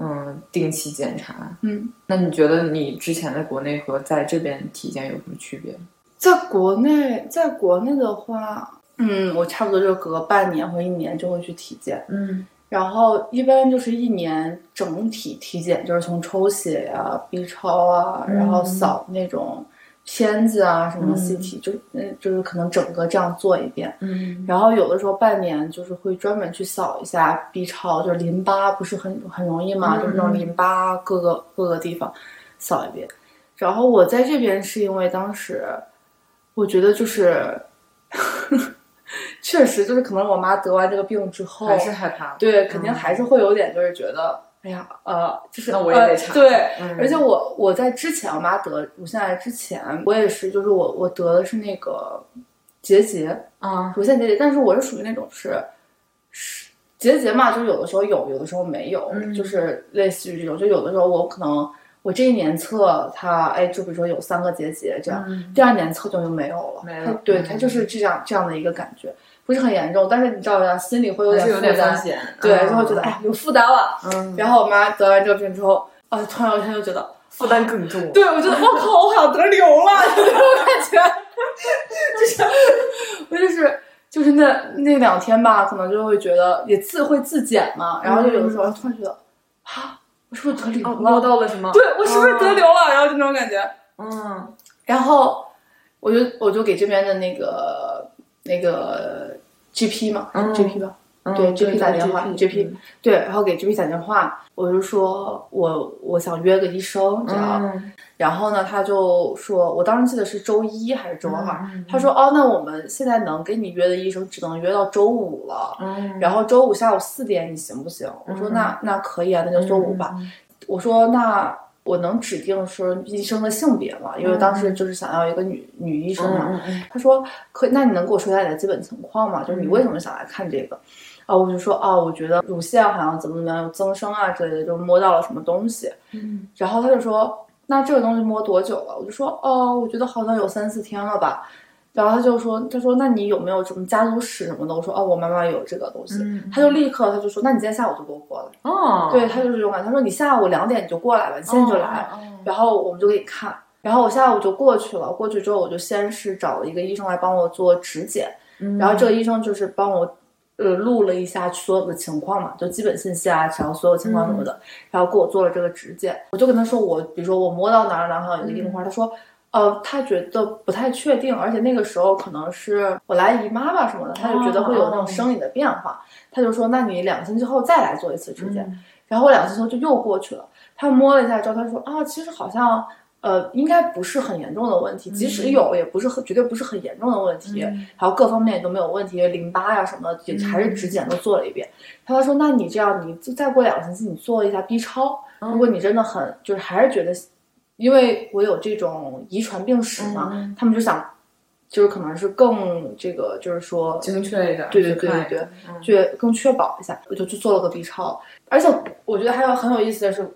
嗯，定期检查。嗯，那你觉得你之前在国内和在这边体检有什么区别？在国内，在国内的话，嗯，我差不多就隔半年或一年就会去体检。嗯，然后一般就是一年整体体检，就是从抽血呀、B 超啊，然后扫那种片子啊，什么 CT，、就嗯，就是可能整个这样做一遍。嗯然后有的时候半年就是会专门去扫一下 B 超，就是淋巴不是很很容易嘛，嗯就是那种淋巴各个各个地方扫一遍。然后我在这边是因为当时我觉得就是确实就是可能我妈得完这个病之后，还是害怕。对，肯定还是会有点就是觉得。哎呀，呃，就是那我也得查呃、对，嗯而且我我在之前我妈得乳腺癌之前，我也是，就是我我得的是那个结节，啊，乳腺结节，但是我是属于那种是是结节嘛，就是有的时候有，有的时候没有，嗯就是类似于这种，就有的时候我可能我这一年测它，哎，就比如说有三个结节这样，嗯第二年测就就没有了，没了它对，嗯它就是这样这样的一个感觉，不是很严重，但是你知道呀，心里会有点点负担。对，就会觉得哎有负担了，嗯，然后我妈得完这个病之后，啊，突然有一天就觉得。负担更重。对，我觉得 *laughs* 我靠，我好像得瘤了，*laughs* 就那种感觉，就是我就是就是那那两天吧，可能就会觉得也自会自检嘛，然后就有的时候突然觉得啊，我是不是得瘤哦，了？摸到了什么？对我是不是得瘤了？然后就那种感觉，嗯然后我就我就给这边的那个那个 GP 嘛、嗯 g p 吧，嗯，对 GP 打电话 GP 嗯对，然后给 GP 打电话，我就说我我想约个医生这样。嗯然后呢，他就说，我当时记得是周一还是周二，他说，哦，那我们现在能给你约的医生只能约到周五了，嗯，然后周五下午四点你行不行？我说嗯那那可以啊，那就周五吧。嗯我说那我能指定说医生的性别吗？因为当时就是想要一个女女医生嘛。他说可以，那你能给我说一下你的基本情况吗？就是你为什么想来看这个？啊，我就说啊，我觉得乳腺好像怎么怎么样有增生啊之类的，就摸到了什么东西。嗯然后他就说：“那这个东西摸多久了？”我就说：“哦，我觉得好像有三四天了吧。”然后他就说：“他说那你有没有什么家族史什么的？”我说：“哦，我妈妈有这个东西。嗯他就立刻他就说：“那你今天下午就给我过来。哦，对他就是这种感觉。他说：“你下午两点你就过来吧，你现在就来。然后我们就给你看。然后我下午就过去了，过去之后我就先是找了一个医生来帮我做指检，嗯然后这个医生就是帮我呃录了一下所有的情况嘛，就基本信息啊，然后所有情况什么的，嗯然后给我做了这个指检。我就跟他说我，比如说我摸到哪儿哪儿好像有个硬块，他说。呃，他觉得不太确定，而且那个时候可能是我来姨妈吧什么的，他就觉得会有那种生理的变化，他就说，那你两个星期后再来做一次指检。嗯。然后我两个星期后就又过去了，他摸了一下之后，他说啊，其实好像呃应该不是很严重的问题，即使有也不是很绝对不是很严重的问题，嗯。然后各方面也都没有问题，淋巴呀什么的也还是指检都做了一遍。他说，那你这样，你就再过两个星期你做一下 B 超，嗯如果你真的很就是还是觉得，因为我有这种遗传病史嘛，嗯他们就想。就是可能是更这个，就是说精确一点，对对对对对嗯去更确保一下，我就去做了个 B 超。而且我觉得还有很有意思的是，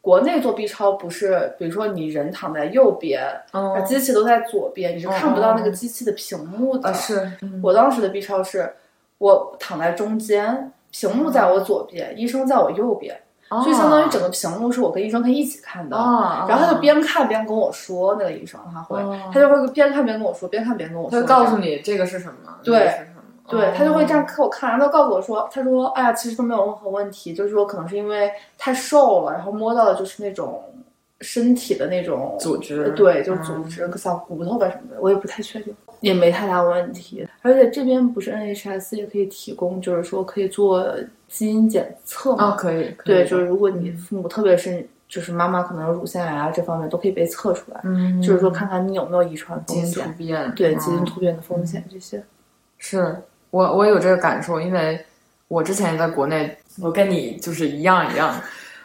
国内做 B 超不是，比如说你人躺在右边，哦机器都在左边，你是看不到那个哦机器的屏幕的。啊是，嗯我当时的 B 超是，我躺在中间，屏幕在我左边，医生在我右边，所以相当于整个屏幕是我跟医生可以一起看的。啊，然后他就边看边跟我说，那个医生他会，哦。他就会边看边跟我说，边看边跟我说，他会告诉你这个是什么，对对他就会这样哦给我看，然后他告诉我说，他说，哎呀，其实都没有任何问题，就是说可能是因为太瘦了，然后摸到的就是那种身体的那种组织对，就组织，像骨头吧什么的，我也不太确定，也没太大问题。而且这边不是 NHS 也可以提供，就是说可以做基因检测嘛？啊，可以，对，就是如果你父母特别是就是妈妈可能乳腺癌啊这方面都可以被测出来，嗯，就是说看看你有没有遗传基因，突变，对嗯基因突变的风险这些。是我我有这个感受，因为我之前也在国内，我跟你就是一样一样。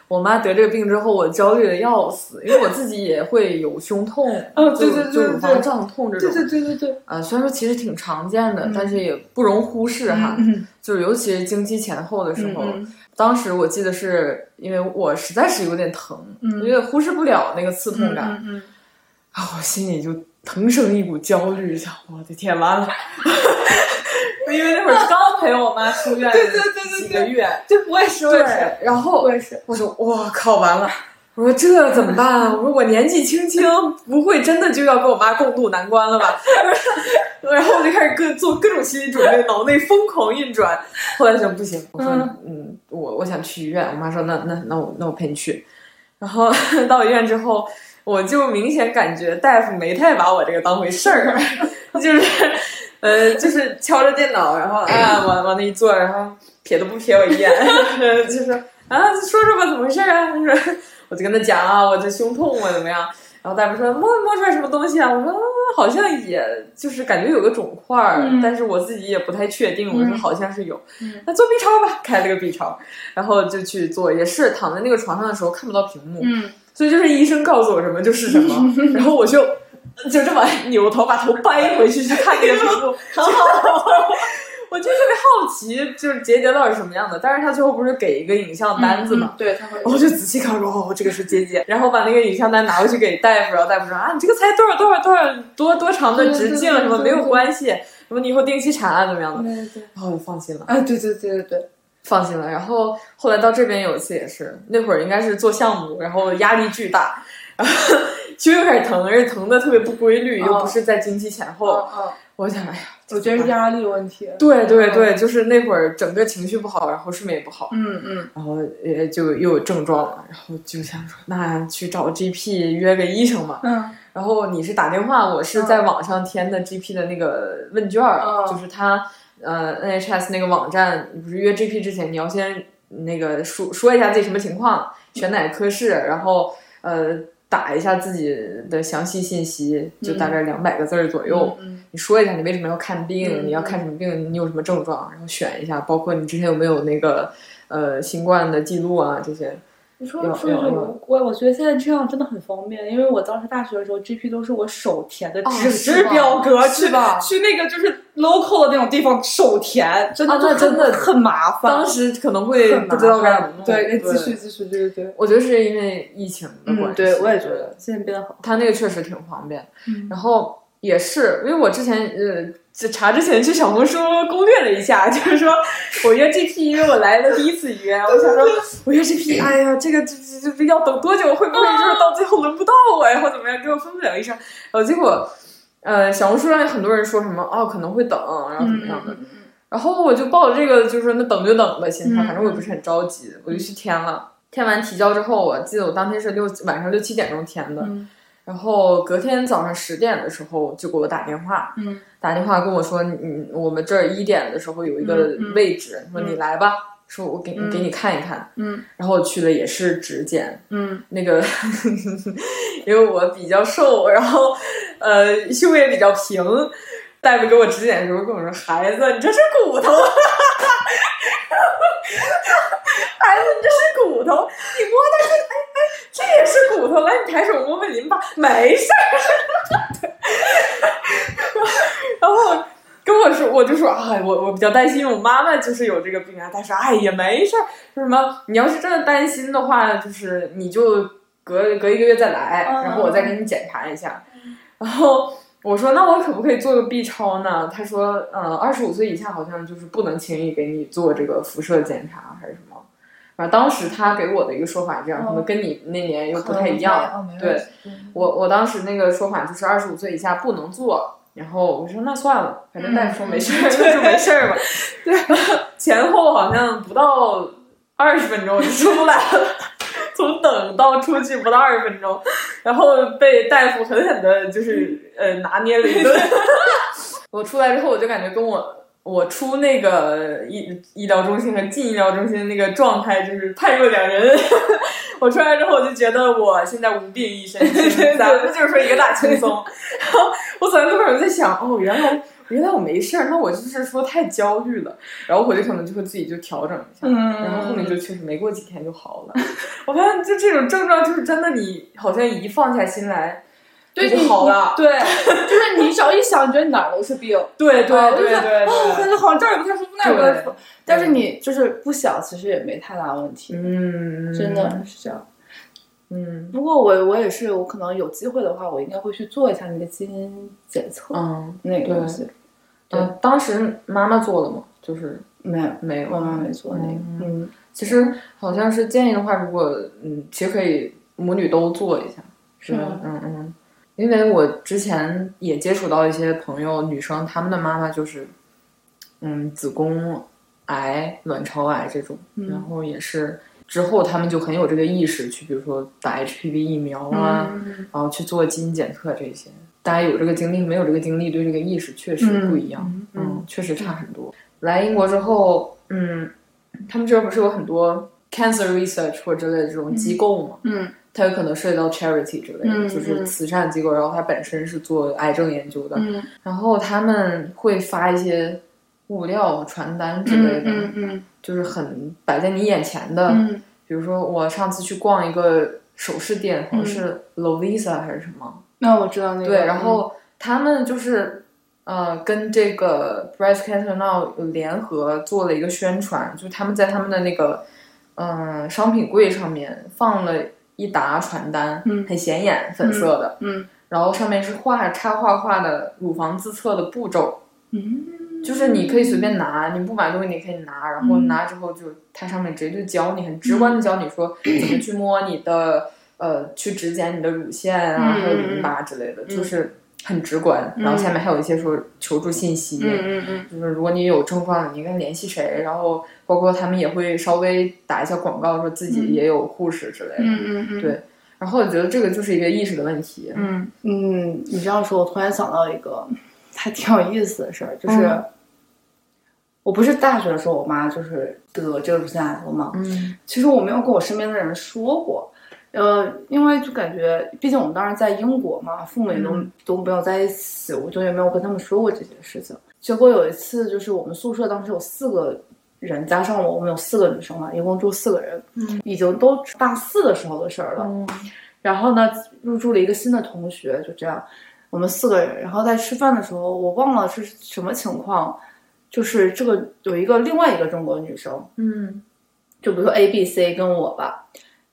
我妈得这个病之后，我焦虑的要死，因为我自己也会有胸痛，就嗯对对对就乳对房胀痛这种。对对对，呃，虽然说其实挺常见的，嗯但是也不容忽视哈。嗯就是尤其是经期前后的时候，嗯当时我记得是因为我实在是有点疼，嗯因为忽视不了那个刺痛感，嗯嗯啊，我心里就腾生一股焦虑，想我的天，完了。因为那会儿刚陪我妈出院对对对对几个月，对，我也是，我对也是，，然后我也是。我说我靠，完了！我说这怎么办啊？我说我年纪轻轻，不会真的就要跟我妈共度难关了吧？*laughs* 然后我就开始各做各种心理准备，脑内疯狂运转。后来想不行，我说嗯嗯，我我想去医院。我妈说那那那我那我陪你去。然后到医院之后，我就明显感觉大夫没太把我这个当回事儿，*laughs* 就是呃就是敲着电脑，然后啊往往那一坐，然后瞥都不瞥我一眼，*laughs* 就说啊说说吧怎么回事啊？他说我就跟他讲啊，我这胸痛啊怎么样？然后大夫说摸摸出来什么东西啊？我说、啊、好像也就是感觉有个肿块儿，嗯但是我自己也不太确定。我说嗯好像是有，嗯那做 B 超吧，开了个 B 超，然后就去做，也是躺在那个床上的时候看不到屏幕，嗯所以就是医生告诉我什么就是什么，*laughs* 然后我就 *laughs* 就这么扭头把头掰回去去看那个屏幕，*laughs* 很好。我就特别好奇，就是结节到底是什么样的，但是他最后不是给一个影像单子嘛，对，他会。我就仔细看，说哦，这个是结节，然后把那个影像单拿回去给大夫，然后大夫说啊，你这个才多少多少多少多多长的直径，什么没有关系，什么你以后定期查啊怎么样的，对对。然后我就放心了。啊，对对对对对。放心了。然后后来到这边有一次也是，那会儿应该是做项目，然后压力巨大，然 *laughs* 后胸又开始疼，而且疼的特别不规律，哦又不是在经期前后。嗯我想，哎呀，我觉得是压力问题。对对对，就是那会儿整个情绪不好，然后睡眠也不好，嗯嗯。然后也就又有症状了，然后就想说，那去找 GP 约个医生嘛。嗯。然后你是打电话，我是在网上填的 GP 的那个问卷儿，嗯。就是他呃 NHS 那个网站，你不是约 GP 之前，你要先那个说说一下自己什么情况，选哪个科室，然后呃打一下自己的详细信息，就大概两百个字儿左右。嗯你说一下你为什么要看病，嗯你要看什么病，你有什么症状，然后选一下，包括你之前有没有那个呃新冠的记录啊这些。你说有说是有有我我觉得现在这样真的很方便，因为我当时大学的时候，GP 都是我手填的哦纸质表格去是吧去那个就是 local 的那种地方手填，真的啊那真的很麻烦，当时可能会不知道该怎么弄。烦对，继续继续，对对对。我觉得是因为疫情的关嗯，系。对，我也觉得现在变得好。它那个确实挺方便。嗯然后也是因为我之前呃就查之前去小红书攻略了一下，*laughs* 就是说我约 GP，因为我来的第一次约，我想说我约 GP，哎呀，这个这这这要等多久？会不会就是到最后轮不到我，呀，或怎么样，给我分不了医生？然后结果。呃，小红书上有很多人说什么哦，可能会等，然后怎么样的，嗯然后我就抱着这个，就是说那等就等吧心态，嗯反正我也不是很着急，我就去填了。填完提交之后，我记得我当天是六晚上六七点钟填的，嗯然后隔天早上十点的时候就给我打电话，嗯。打电话跟我说，你你我们这儿一点的时候有一个嗯嗯。位置，说你嗯。来吧，说我给嗯。给你看一看。嗯。然后我去了也是指检，嗯。那个因为我比较瘦，然后呃胸也比较平，大夫给我指检的时候跟我说：“孩子，你这是骨头，*laughs* 孩子，你这是骨头，你摸它是，哎哎，这也是骨头，来，你抬手摸摸淋巴，没事儿。*laughs* ”然后。跟我说，我就说，哎，我我比较担心，我妈妈就是有这个病啊。她说，哎，也没事儿，说什么，你要是真的担心的话，就是你就隔隔一个月再来，嗯然后我再给你检查一下。然后我说，那我可不可以做个 B 超呢？他说，嗯，二十五岁以下好像就是不能轻易给你做这个辐射检查还是什么。反正当时他给我的一个说法这样，可能跟你那年又不太一样。对，我我当时那个说法就是二十五岁以下不能做。然后我说那算了，反正大夫说没事就没事儿吧。对，*laughs* 前后好像不到二十分钟就出来了，*laughs* 从等到出去不到二十分钟，然后被大夫狠狠的，就是呃拿捏了一顿。*laughs* 我出来之后，我就感觉跟我我出那个医医疗中心和进医疗中心那个状态就是判若两人。*laughs* 我出来之后，我就觉得我现在无病一身轻，咱们就是说一个大轻松。*laughs* 然后我走在路上，我在想，哦，原来。原来我没事儿，那我就是说太焦虑了，然后回去可能就会自己就调整一下，然后后面就确实没过几天就好了。*laughs* 我发现就这种症状就是真的，你好像一放下心来，对就好了。对，*laughs* 就是你只要一想，你觉得哪儿都是病。*laughs* 对对对对，哦，感觉好像这儿也不太舒服，那儿也不太舒服。但是你就是不想，其实也没太大问题。嗯，真的是这样。嗯，不过我我也是，我可能有机会的话，我应该会去做一下那个基因检测，嗯，那个东西。嗯，当时妈妈做了吗？就是没有，没有，妈妈没做那个。嗯，其实好像是建议的话，如果嗯，其实可以母女都做一下，是吗？嗯嗯，因为我之前也接触到一些朋友，女生她们的妈妈就是，嗯，子宫癌、卵巢癌这种，然后也是之后他们就很有这个意识去，比如说打 HPV 疫苗啊，然后去做基因检测这些。大家有这个经历，没有这个经历，对这个意识确实不一样，嗯，确实差很多。来英国之后，嗯，他们这边不是有很多 cancer research 或之类的这种机构嘛，嗯，它有可能涉及到 charity 之类的，就是慈善机构，然后它本身是做癌症研究的，嗯，然后他们会发一些物料、传单之类的，嗯嗯，就是很摆在你眼前的，嗯，比如说我上次去逛一个首饰店，好像是 Lovisa 还是什么。那我知道那个对，然后他们就是呃跟这个 Breast Cancer Now 联合做了一个宣传，就是他们在他们的那个嗯商品柜上面放了一沓传单，嗯很显眼，粉色的，嗯然后上面是画插画画的乳房自测的步骤，嗯，就是你可以随便拿，你不买东西你可以拿，然后拿之后就它上面直接就教你，很直观的教你说 *clears throat* 怎么去摸你的。呃，去指检你的乳腺啊，还有淋巴之类的，就是很直观。然后下面还有一些说求助信息，嗯嗯嗯，就是如果你有症状，你应该联系谁。然后包括他们也会稍微打一下广告，说自己也有护士之类的。嗯嗯嗯，对。然后我觉得这个就是一个意识的问题。嗯嗯，你这样说，我突然想到一个还挺有意思的事儿，就是我不是大学的时候，我妈就是得这个乳腺癌了嘛。嗯，其实我没有跟我身边的人说过。呃，因为就感觉，毕竟我们当时在英国嘛，父母也都都没有在一起，我就也没有跟他们说过这些事情。结果有一次，就是我们宿舍当时有四个人，加上我，我们有四个女生嘛，一共住四个人，嗯，已经都大四的时候的事儿了。嗯，然后呢，入住了一个新的同学，就这样，我们四个人，然后在吃饭的时候，我忘了是什么情况，就是这个有一个另外一个中国女生，嗯，就比如说 A、B、C 跟我吧。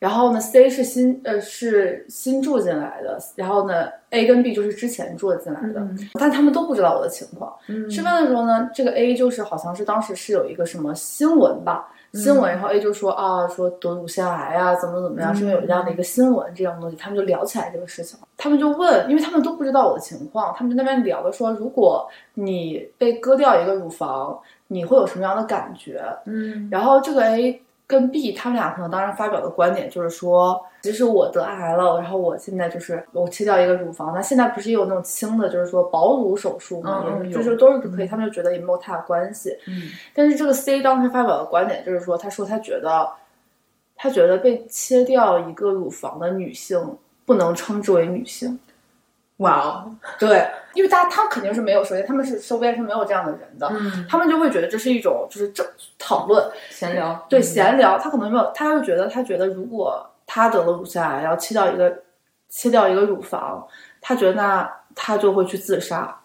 然后呢，C 是新呃是新住进来的，然后呢，A 跟 B 就是之前住进来的，但他们都不知道我的情况。吃饭的时候呢，这个 A 就是好像是当时是有一个什么新闻吧，新闻，然后 A 就说啊，说得乳腺癌啊，怎么怎么样，是因为有这样的一个新闻这样东西，他们就聊起来这个事情。他们就问，因为他们都不知道我的情况，他们就那边聊的说，如果你被割掉一个乳房，你会有什么样的感觉？嗯，然后这个 A。跟 B 他们俩可能当时发表的观点就是说，即使我得癌了，然后我现在就是我切掉一个乳房，那现在不是也有那种轻的，就是说保乳手术嘛，嗯，就是都是可以，他们就觉得也没有太大关系。嗯，但是这个 C 当时发表的观点就是说，他说他觉得，他觉得被切掉一个乳房的女性不能称之为女性。哇哦，对，因为大家他肯定是没有，首先他们是周边是没有这样的人的，嗯，他们就会觉得这是一种就是这讨论闲聊，对闲聊，他可能没有，他就觉得他觉得如果他得了乳腺癌，要切掉一个切掉一个乳房，他觉得那他就会去自杀。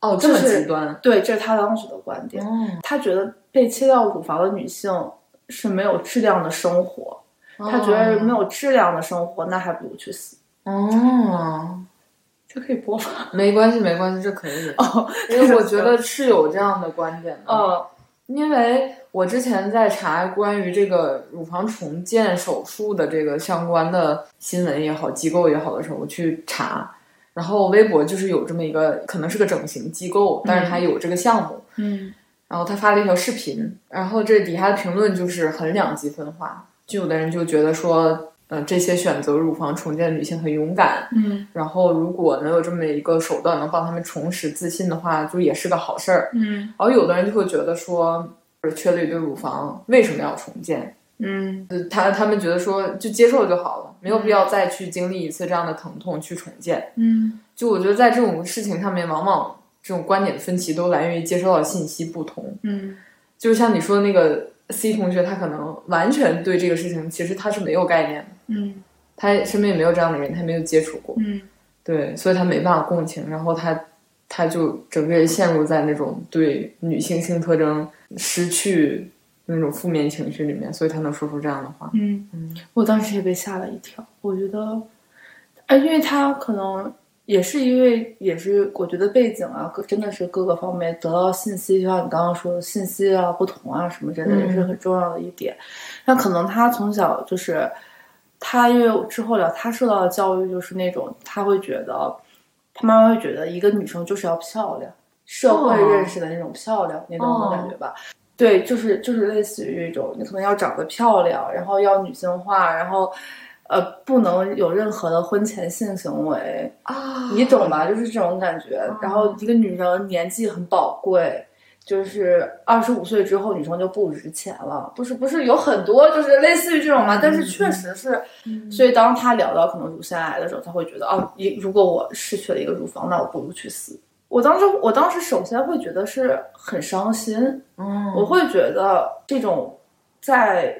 哦，这么极端？对，这是他当时的观点。他觉得被切掉乳房的女性是没有质量的生活，他觉得没有质量的生活，那还不如去死。哦，这可以播吗？没关系，没关系，这可以。哦，因为我觉得是有这样的观点的。嗯，因为我之前在查关于这个乳房重建手术的这个相关的新闻也好，机构也好的时候，我去查，然后微博就是有这么一个，可能是个整形机构，但是它有这个项目。嗯，然后他发了一条视频，然后这底下的评论就是很两极分化。就有的人就觉得说，嗯、这些选择乳房重建的女性很勇敢，嗯然后如果能有这么一个手段能帮她们重拾自信的话，就也是个好事儿。嗯然后有的人就会觉得说，缺了一对乳房，为什么要重建？嗯呃他他们觉得说就接受就好了，没有必要再去经历一次这样的疼痛去重建。嗯就我觉得在这种事情上面，往往这种观点的分歧都来源于接收到的信息不同。嗯就像你说的那个 C 同学，他可能完全对这个事情其实他是没有概念的，嗯他身边也没有这样的人，他没有接触过，嗯对，所以他没办法共情，然后他他就整个人陷入在那种对女性性特征失去那种负面情绪里面，所以他能说出这样的话。嗯嗯，我当时也被吓了一跳。我觉得，哎，因为他可能也是因为也是我觉得背景啊，各真的是各个方面得到信息，就像你刚刚说的信息啊不同啊什么，真的也是很重要的一点。那可能他从小就是他，因为之后聊他受到的教育就是那种他会觉得，他妈妈会觉得一个女生就是要漂亮，社会认识的那种漂亮、那种感觉吧。对，就是就是类似于一种，你可能要长得漂亮，然后要女性化，然后，呃，不能有任何的婚前性行为，啊你懂吧？就是这种感觉。然后一个女人年纪很宝贵，就是二十五岁之后女生就不值钱了，不是不是有很多就是类似于这种嘛？但是确实是，所以当他聊到可能乳腺癌的时候，他会觉得啊，一如果我失去了一个乳房，那我不如去死。我当时，我当时首先会觉得是很伤心，嗯，我会觉得这种在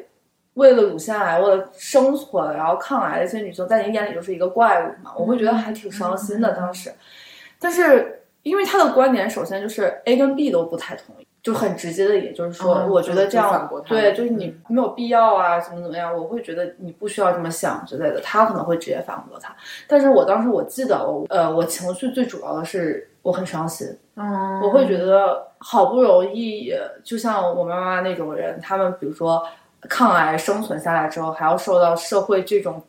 为了乳腺癌、为了生存然后抗癌的一些女生，在你眼里就是一个怪物嘛，我会觉得还挺伤心的当时。但是因为他的观点，首先就是 A 跟 B 都不太同意，就很直接的，也就是说，嗯我觉得这样驳他对，就是你没有必要啊，怎么怎么样，我会觉得你不需要这么想之类的。他可能会直接反驳他，但是我当时我记得我呃，我情绪最主要的是我很伤心，嗯，我会觉得好不容易，就像我妈妈那种人，他们比如说抗癌生存下来之后，还要受到社会这种，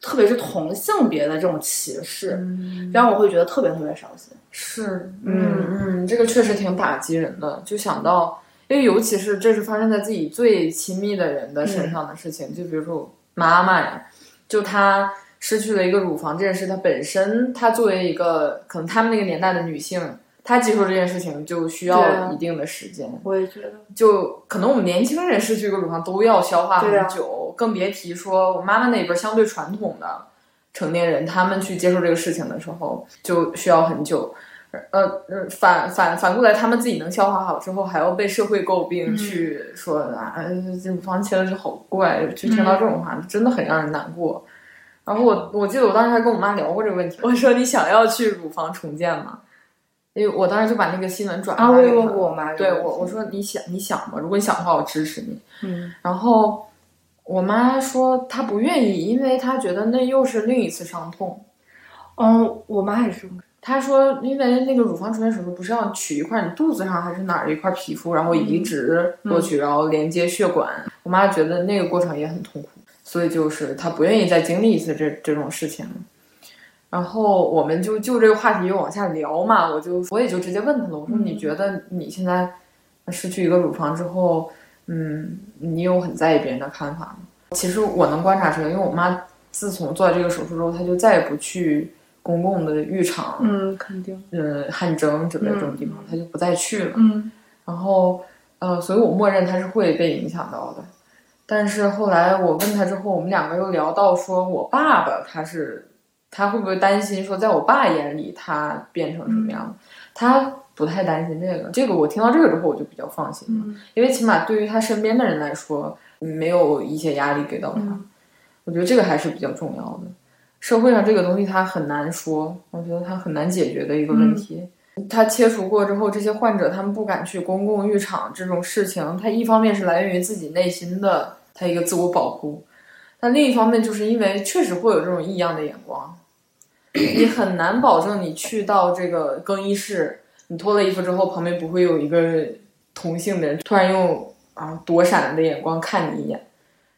特别是同性别的这种歧视，嗯让我会觉得特别特别伤心。是，嗯嗯，这个确实挺打击人的。就想到，因为尤其是这是发生在自己最亲密的人的身上的事情，就比如说我妈妈呀，就她失去了一个乳房这件事，她本身她作为一个可能他们那个年代的女性，她接受这件事情就需要啊一定的时间。我也觉得，就可能我们年轻人失去一个乳房都要消化很久，更别提说我妈妈那边相对传统的成年人，他们去接受这个事情的时候就需要很久。呃呃，反反反过来，他们自己能消化好之后，还要被社会诟病，嗯去说啊，这乳房切了就好怪，就听到这种话，真的很让人难过。然后我我记得我当时还跟我妈聊过这个问题，我说你想要去乳房重建吗？因为我当时就把那个新闻转啊，发给她我妈对我，我说你想你想吗？如果你想的话，我支持你。嗯然后我妈说她不愿意，因为她觉得那又是另一次伤痛。嗯，我妈也是她说，因为那个乳房重建手术不是要取一块你肚子上还是哪儿一块皮肤，然后移植过去，然后连接血管。我妈觉得那个过程也很痛苦，所以就是她不愿意再经历一次这这种事情。然后我们就就这个话题又往下聊嘛，我就我也就直接问她了，我说你觉得你现在失去一个乳房之后，嗯，你有很在意别人的看法吗？其实我能观察出来，因为我妈自从做了这个手术之后，她就再也不去公共的浴场，嗯，肯定，嗯，汗蒸之类这种地方，她就不再去了。嗯然后，呃，所以我默认她是会被影响到的。但是后来我问她之后，我们两个又聊到说，我爸爸他是他会不会担心说，在我爸眼里他变成什么样？他不太担心这个。这个我听到这个之后，我就比较放心了，嗯因为起码对于他身边的人来说，没有一些压力给到他。嗯我觉得这个还是比较重要的。社会上这个东西它很难说，我觉得它很难解决的一个问题。他切除过之后，这些患者他们不敢去公共浴场这种事情，它一方面是来源于自己内心的他一个自我保护，但另一方面就是因为确实会有这种异样的眼光，你很难保证你去到这个更衣室，你脱了衣服之后，旁边不会有一个同性的人突然用啊躲闪的眼光看你一眼，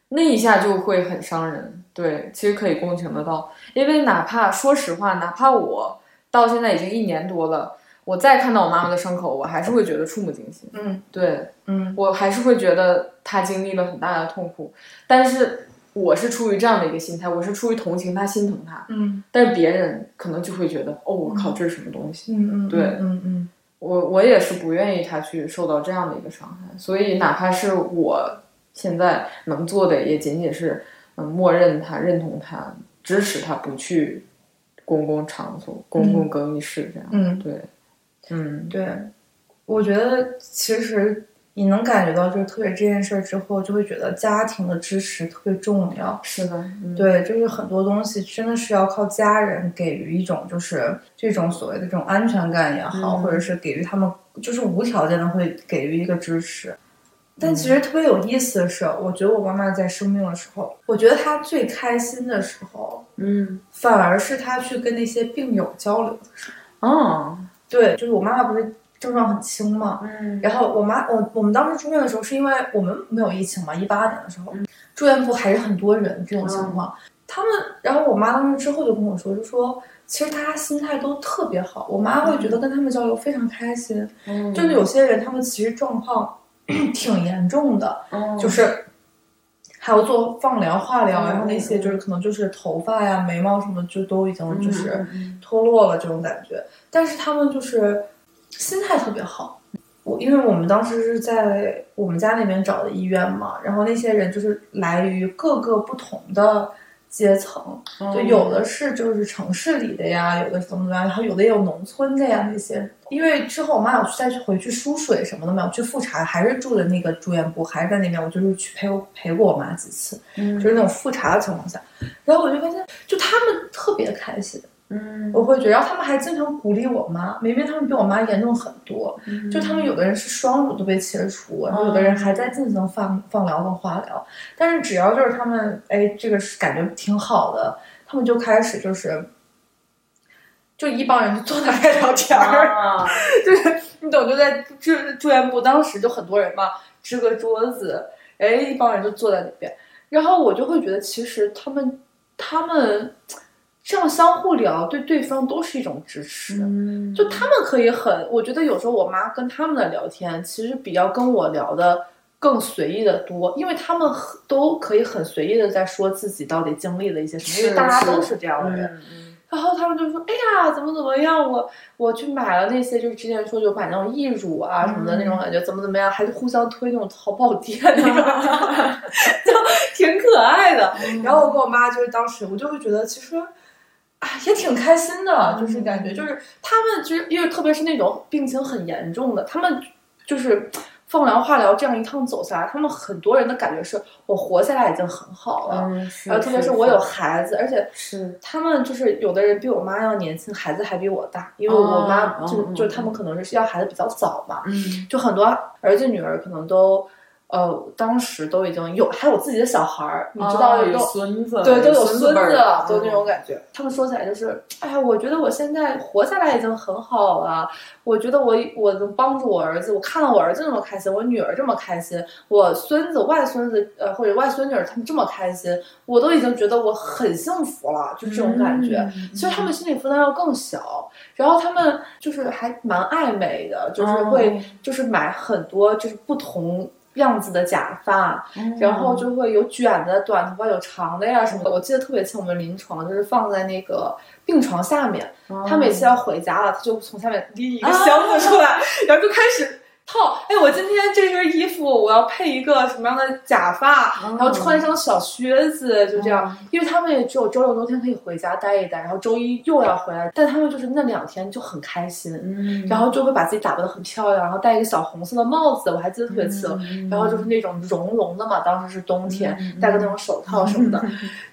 那一下就会很伤人。对，其实可以共情得到，因为哪怕说实话，哪怕我到现在已经一年多了，我再看到我妈妈的伤口，我还是会觉得触目惊心。嗯对嗯我还是会觉得她经历了很大的痛苦，但是我是出于这样的一个心态，我是出于同情他、心疼他，嗯。但是别人可能就会觉得，哦，我靠，这是什么东西？嗯嗯，对嗯嗯我我也是不愿意他去受到这样的一个伤害，所以哪怕是我现在能做的，也仅仅是嗯，默认他、认同他、支持他不去公共场所、公共更衣室这样。嗯，对，嗯。对，我觉得其实你能感觉到，就是特别这件事儿之后，就会觉得家庭的支持特别重要。是的，嗯、对，就是很多东西真的是要靠家人给予一种，就是这种所谓的这种安全感也好，嗯或者是给予他们就是无条件的会给予一个支持。但其实特别有意思的是，我觉得我妈妈在生病的时候，我觉得她最开心的时候，嗯，反而是她去跟那些病友交流的时候。哦，对，就是我妈妈不是症状很轻嘛，嗯。然后我妈我我们当时住院的时候，是因为我们没有疫情嘛，一八年的时候，住院部还是很多人这种情况。他们，然后我妈当时之后就跟我说，就说其实大家心态都特别好，我妈会觉得跟他们交流非常开心。嗯。就是有些人他们其实状况 *clears throat* 挺严重的，哦就是还要做放疗、化疗，嗯然后那些就是可能就是头发呀、眉毛什么就都已经就是脱落了这种感觉，但是他们就是心态特别好。我因为我们当时是在我们家那边找的医院嘛，然后那些人就是来于各个不同的阶层，嗯就有的是就是城市里的呀，有的怎么怎么样，然后有的也有农村的呀那些。因为之后我妈有去再去回去输水什么的嘛，我，去复查还是住的那个住院部，还是在那边，我就是去陪我陪过我妈几次，嗯就是那种复查的情况下，然后我就发现，就他们特别开心，嗯。我会觉得，然后他们还经常鼓励我妈，明明他们比我妈严重很多，就他们有的人是双乳都被切除，然后有的人还在进行放放疗和化疗，但是只要就是他们哎这个是感觉挺好的，他们就开始就是。就一帮人就坐那边聊天儿，啊，*laughs* 就是你懂，就在住住院部，当时就很多人嘛，支个桌子，哎，一帮人就坐在里边，然后我就会觉得，其实他们他们这样相互聊，对对方都是一种支持。嗯就他们可以很，我觉得有时候我妈跟他们的聊天，其实比较跟我聊的更随意的多，因为他们都可以很随意的在说自己到底经历了一些什么，因为大家都是这样的人。嗯然后他们就说：“哎呀，怎么怎么样？我我去买了那些，就是之前说有买那种义乳啊什么的那种感觉，怎么怎么样，还是互相推那种淘宝店那种，*laughs* 就挺可爱的。然后我跟我妈就是当时我就会觉得其实。”啊，也挺开心的，就是感觉，就是他们就是因为特别是那种病情很严重的，他们就是放疗、化疗这样一趟走下来，他们很多人的感觉是我活下来已经很好了，嗯，然后特别是我有孩子，而且是。他们就是有的人比我妈要年轻，孩子还比我大，因为我妈就、就他们可能是要孩子比较早嘛，嗯。就很多儿子女儿可能都呃当时都已经有还有自己的小孩儿，你知道哦有孙子，对，都有孙孙子了，都那种感觉。他们说起来就是，哎呀，我觉得我现在活下来已经很好了。我觉得我我能帮助我儿子，我看到我儿子那么开心，我女儿这么开心，我孙子、外孙子呃或者外孙女儿他们这么开心，我都已经觉得我很幸福了，就这种感觉。嗯其实他们心理负担要更小，然后他们就是还蛮爱美的，就是会、哦就是买很多就是不同。样子的假发，然后就会有卷的、短头发、有长的呀什么的。我记得特别清，我们临床就是放在那个病床下面，他每次要回家了，他就从下面拎一个箱子出来，然后就开始套。哎，我今天这身衣服我要配一个什么样的假发，然后穿一双小靴子，就这样。因为他们也只有周六周天可以回家待一待，然后周一又要回来，但他们就是那两天就很开心，嗯，然后就会把自己打扮的很漂亮，然后戴一个小红色的帽子，我还记得特别清。嗯然后就是那种绒绒的嘛，当时是冬天，嗯戴个那种手套什么的，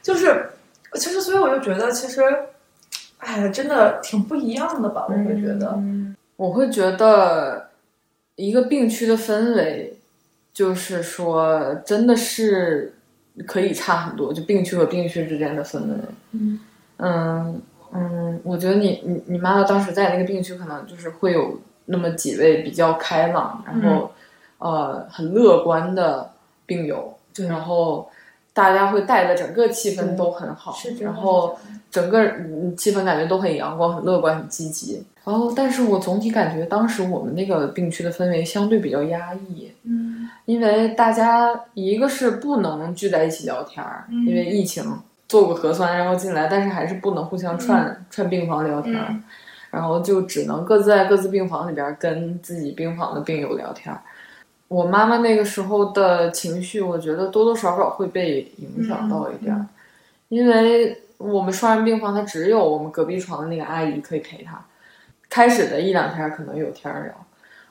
就是其实所以我就觉得其实，哎呀，真的挺不一样的吧，我会觉得，嗯我会觉得一个病区的氛围，就是说真的是可以差很多，就病区和病区之间的氛围。嗯嗯嗯，我觉得你你你妈妈当时在那个病区，可能就是会有那么几位比较开朗，然后、呃很乐观的病友，对然后。大家会带的整个气氛都很好，是然后整个嗯气氛感觉都很阳光、很乐观、很积极。然后，但是我总体感觉当时我们那个病区的氛围相对比较压抑，嗯。因为大家一个是不能聚在一起聊天儿，嗯。因为疫情做过核酸然后进来，但是还是不能互相串、串病房聊天儿，嗯。然后就只能各自在各自病房里边儿跟自己病房的病友聊天儿。我妈妈那个时候的情绪，我觉得多多少少会被影响到一点因为我们双人病房，她只有我们隔壁床的那个阿姨可以陪她。开始的一两天可能有天儿聊，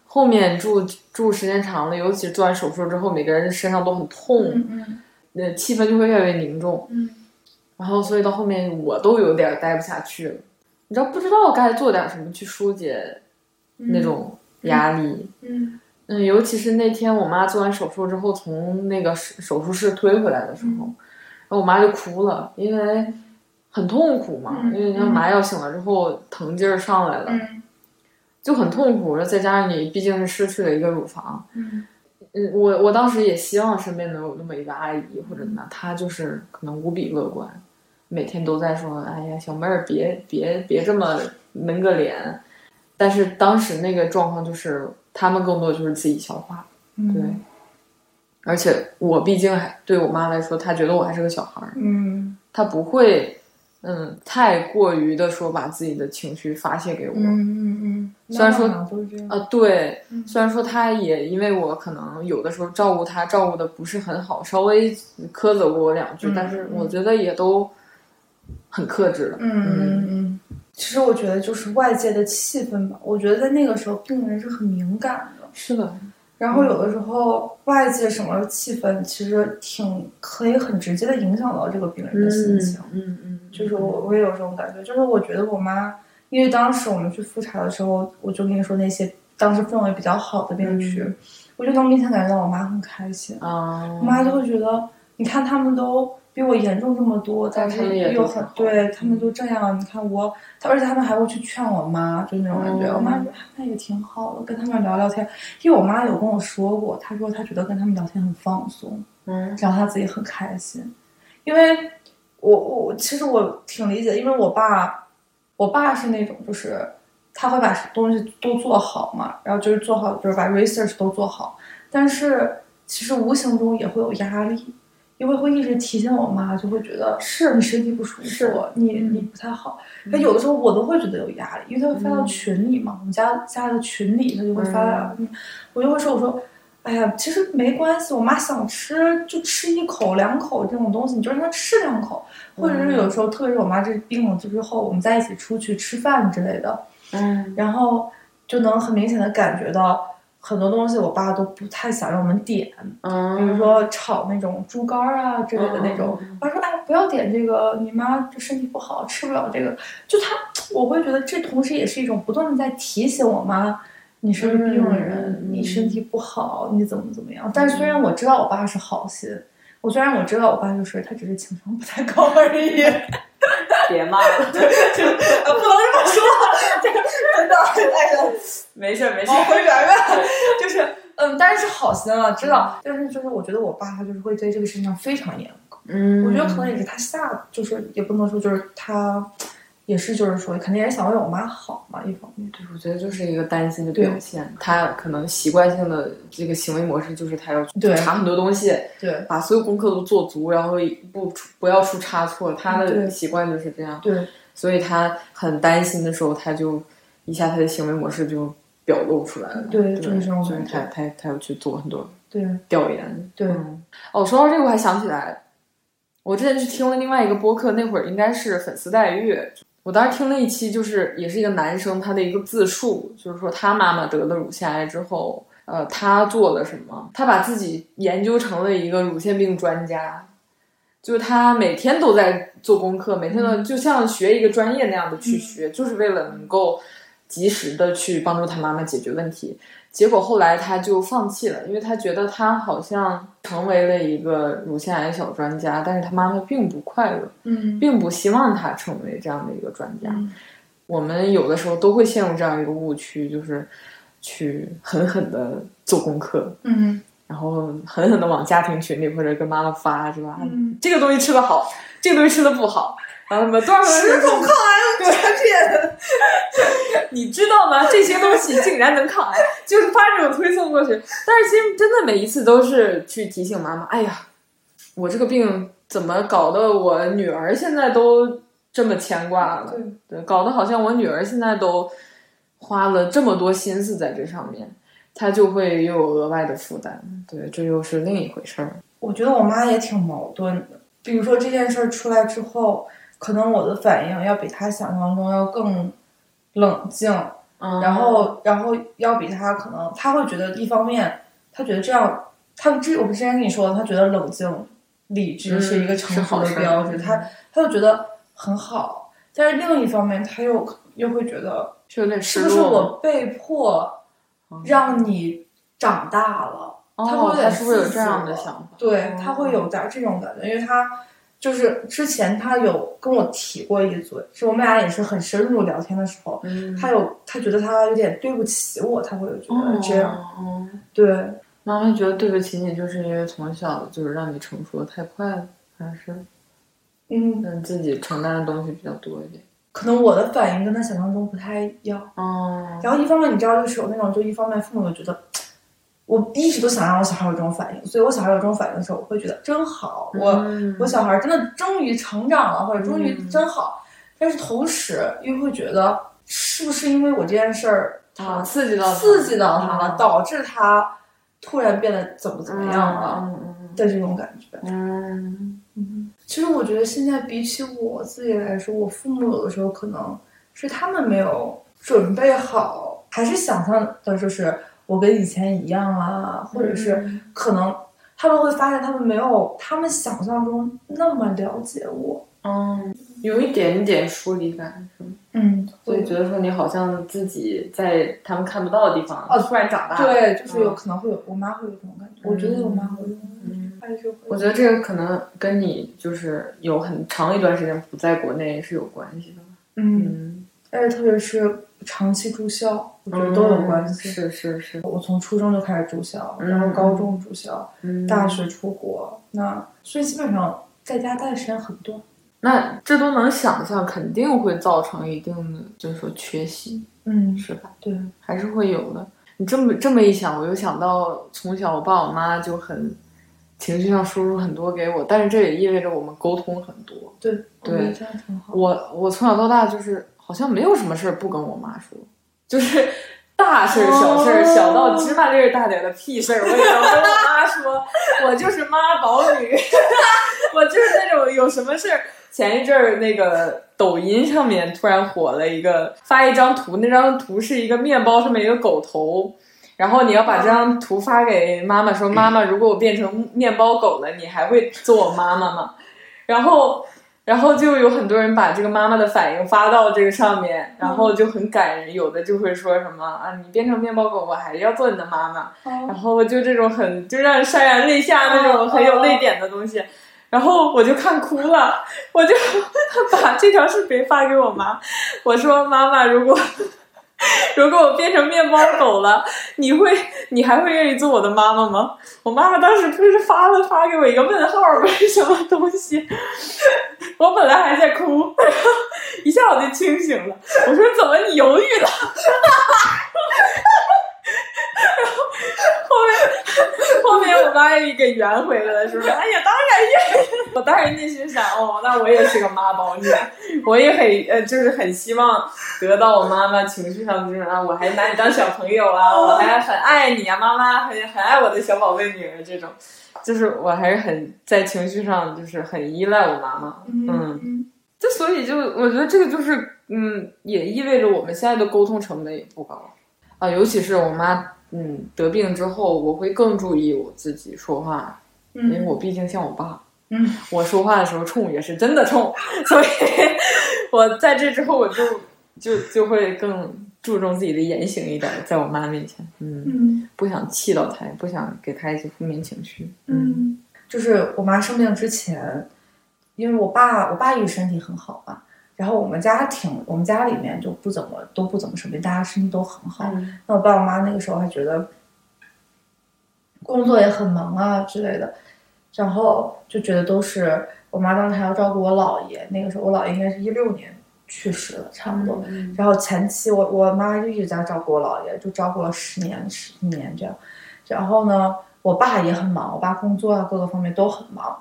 后面住住时间长了，尤其做完手术之后，每个人身上都很痛，嗯那气氛就会越来越凝重。嗯然后，所以到后面我都有点待不下去了，你知道不知道该做点什么去疏解那种压力。嗯嗯，尤其是那天我妈做完手术之后，从那个手手术室推回来的时候，然后我妈就哭了，因为很痛苦嘛，嗯因为你看麻药醒了之后疼劲儿上来了，嗯就很痛苦。再加上你毕竟是失去了一个乳房，嗯嗯，我我当时也希望身边能有那么一个阿姨或者呢，她就是可能无比乐观，每天都在说：“哎呀，小妹儿，别别别这么闷个脸。”但是当时那个状况就是，他们更多就是自己消化，嗯对。而且我毕竟还对我妈来说，她觉得我还是个小孩儿，嗯她不会，嗯，太过于的说把自己的情绪发泄给我。嗯嗯嗯，虽然说啊，对嗯，虽然说她也因为我可能有的时候照顾她照顾的不是很好，稍微苛责过我两句，嗯但是我觉得也都很克制了。嗯嗯嗯。其实我觉得就是外界的气氛吧，我觉得在那个时候病人是很敏感的，是的，然后有的时候外界什么气氛，其实挺可以很直接的影响到这个病人的心情。嗯嗯，就是我我也有这种感觉，就是我觉得我妈，因为当时我们去复查的时候，我就跟你说那些当时氛围比较好的病区，嗯。我就能明显感觉到我妈很开心，啊，我妈就会觉得，你看他们都比我严重这么多，但是又很对他们都这样，你看我，他而且他们还会去劝我妈，就那种感觉，嗯我妈说那也挺好的，跟他们聊聊天，因为我妈有跟我说过，她说她觉得跟他们聊天很放松，嗯然后她自己很开心。因为我我其实我挺理解，因为我爸，我爸是那种就是他会把东西都做好嘛，然后就是做好，就是把 research 都做好，但是其实无形中也会有压力。因为会一直提醒我妈，就会觉得是你身体不舒是服，你嗯你不太好。那有的时候我都会觉得有压力，因为他会发到嗯。群里嘛，我们家家的群里他就会发我就会说我说哎呀，其实没关系，我妈想吃就吃一口两口这种东西，你就让她吃两口，或者是有时候，特别是我妈这病了之后，我们在一起出去吃饭之类的，嗯。然后就能很明显的感觉到很多东西我爸都不太想让我们点，嗯，比如说炒那种猪肝儿啊之类的那种嗯，我说哎不要点这个，你妈就身体不好，吃不了这个。就他，我会觉得这同时也是一种不断的在提醒我妈，你是个病人，嗯你身体不好，你怎么怎么样。但是虽然我知道我爸是好心，我虽然我知道我爸就是他只是情商不太高而已，*laughs* 别骂了，就不能这么说，这个真的哎呀。没事没事，往回圆圆，*laughs* 就是嗯，但是是好心啊，知道，但是就是我觉得我爸他就是会对这个事情上非常严格，嗯，我觉得可能也是他下，就是也不能说就是他，也是就是说肯定也是想为我妈好嘛，一方面，对，我觉得就是一个担心的表现。他可能习惯性的这个行为模式就是他要去查很多东西，对把所有功课都做足，然后不出不要出差错。他的习惯就是这样，对所以他很担心的时候，他就一下他的行为模式就表露出来了。对，对就是他他他要去做很多对调研。对嗯哦，说到这个，我还想起来，我之前去听了另外一个播客，那会儿应该是粉丝待遇。我当时听那一期，就是也是一个男生他的一个自述，就是说他妈妈得了乳腺癌之后，呃，他做了什么？他把自己研究成了一个乳腺病专家，就是他每天都在做功课，每天都就像学一个专业那样的去学，就是为了能够及时的去帮助他妈妈解决问题。结果后来他就放弃了，因为他觉得他好像成为了一个乳腺癌小专家，但是他妈妈并不快乐，嗯并不希望他成为这样的一个专家。嗯我们有的时候都会陷入这样一个误区，就是去狠狠的做功课，嗯然后狠狠的往家庭群里或者跟妈妈发，是吧？嗯这个东西吃的好，这个东西吃的不好，然后什么多少个十种抗癌产品，*laughs* 你知道吗？这些东西竟然能抗癌，就是发这种推送过去。但是其实真的每一次都是去提醒妈妈，哎呀，我这个病怎么搞得我女儿现在都这么牵挂了？对，搞得好像我女儿现在都花了这么多心思在这上面，她就会又有额外的负担。对，这又是另一回事儿。我觉得我妈也挺矛盾的。比如说这件事儿出来之后，可能我的反应要比他想象中要更冷静，嗯，然后然后要比他可能他会觉得一方面，他觉得这样，他之我不之前跟你说，他觉得冷静理智是一个成熟的标志，嗯是好事她她就觉得很好。但是另一方面，他又又会觉得是不是。我被迫让你长大了？他会有哦，点她是不是有这样的想法？对，哦他会有点这种感觉，因为他就是之前他有跟我提过一嘴，是我们俩也是很深入聊天的时候，嗯，他有他觉得他有点对不起我，他会有觉得这样，哦对，妈妈觉得对不起你，就是因为从小就是让你成熟的太快了，还是嗯，让自己承担的东西比较多一点？可能我的反应跟他想象中不太一样。哦，然后一方面你知道，就是有那种，就一方面父母就觉得。我一直都想让我小孩有这种反应，所以我小孩有这种反应的时候，我会觉得真好，我、嗯我小孩真的终于成长了，或者终于嗯真好。但是同时又会觉得，是不是因为我这件事儿，啊，刺激到他刺激到他了，嗯导致他突然变得怎么怎么样了的这种感觉。嗯其实我觉得现在比起我自己来说，我父母有的时候可能是他们没有准备好，还是想象的就是我跟以前一样啊，或者是嗯可能他们会发现他们没有他们想象中那么了解我。嗯，有一点点疏离感，是吗？嗯，所以觉得说你好像自己在他们看不到的地方，哦突然长大了。对，就是有嗯可能会有，我妈会有这种感觉。我觉得我妈会有这种感觉，还是会。我觉得这个可能跟你就是有很长一段时间不在国内是有关系的。嗯，嗯，而且特别是长期住校，我觉得都有关系。是是是，我从初中就开始住校，嗯然后高中住校，嗯大学出国，那所以基本上在家待的时间很短。那这都能想象，肯定会造成一定的，就是说缺席，嗯，是吧？对，还是会有的。你这么这么一想，我又想到从小我爸我妈就很情绪上输入很多给我，但是这也意味着我们沟通很多。对，对。我我从小到大就是好像没有什么事儿不跟我妈说，就是大事儿小事儿，哦小到芝麻粒儿大点儿的屁事儿，我也要跟我妈说，我就是妈宝女，*laughs* 我就是那种有什么事儿。前一阵儿那个抖音上面突然火了一个，发一张图，那张图是一个面包上面一个狗头。然后你要把这张图发给妈妈，说妈妈，如果我变成面包狗了，你还会做我妈妈吗？然后然后就有很多人把这个妈妈的反应发到这个上面，然后就很感人。有的就会说什么啊，你变成面包狗，我还是要做你的妈妈。然后就这种很就让人潸然泪下那种很有泪点的东西。然后我就看哭了，*laughs* 我就把这条视频发给我妈，我说妈妈，如果 *laughs* 如果我变成面包狗了，你会你还会愿意做我的妈妈吗？我妈妈当时不是发了发给我一个问号吗，什么东西？我本来还在哭，然后一下我就清醒了。我说怎么你犹豫了？*laughs* 然后后面后面我妈也给圆回来了，是不是？哎呀，当然愿意。我当时内心想，哦，那我也是个妈宝女，我也很呃，就是很希望得到我妈妈情绪上的这种啊，我还拿你当小朋友啊，我还很爱你啊，妈妈很很爱我的小宝贝女儿这种，就是我还是很在情绪上就是很依赖我妈妈，嗯。嗯。就所以就我觉得这个就是嗯，也意味着我们现在的沟通成本也不高。啊，尤其是我妈嗯。得病之后，我会更注意我自己说话，因为嗯。我毕竟像我爸，嗯，我说话的时候冲也是真的冲，*laughs* 所以我在这之后我就就就会更注重自己的言行一点，在我妈面前，嗯，嗯。不想气到她，也不想给她一些负面情绪，嗯，就是我妈生病之前，因为我爸我爸一直身体很好嘛，然后我们家庭我们家里面就不怎么都不怎么生病，大家身体都很好。嗯那我爸我妈那个时候还觉得工作也很忙啊之类的，然后就觉得都是我妈当时还要照顾我姥爷，那个时候我姥爷应该是一六年去世了，差不多。嗯然后前期我我妈就一直在照顾我姥爷，就照顾了十年十一年这样。然后呢，我爸也很忙，我爸工作啊各个方面都很忙。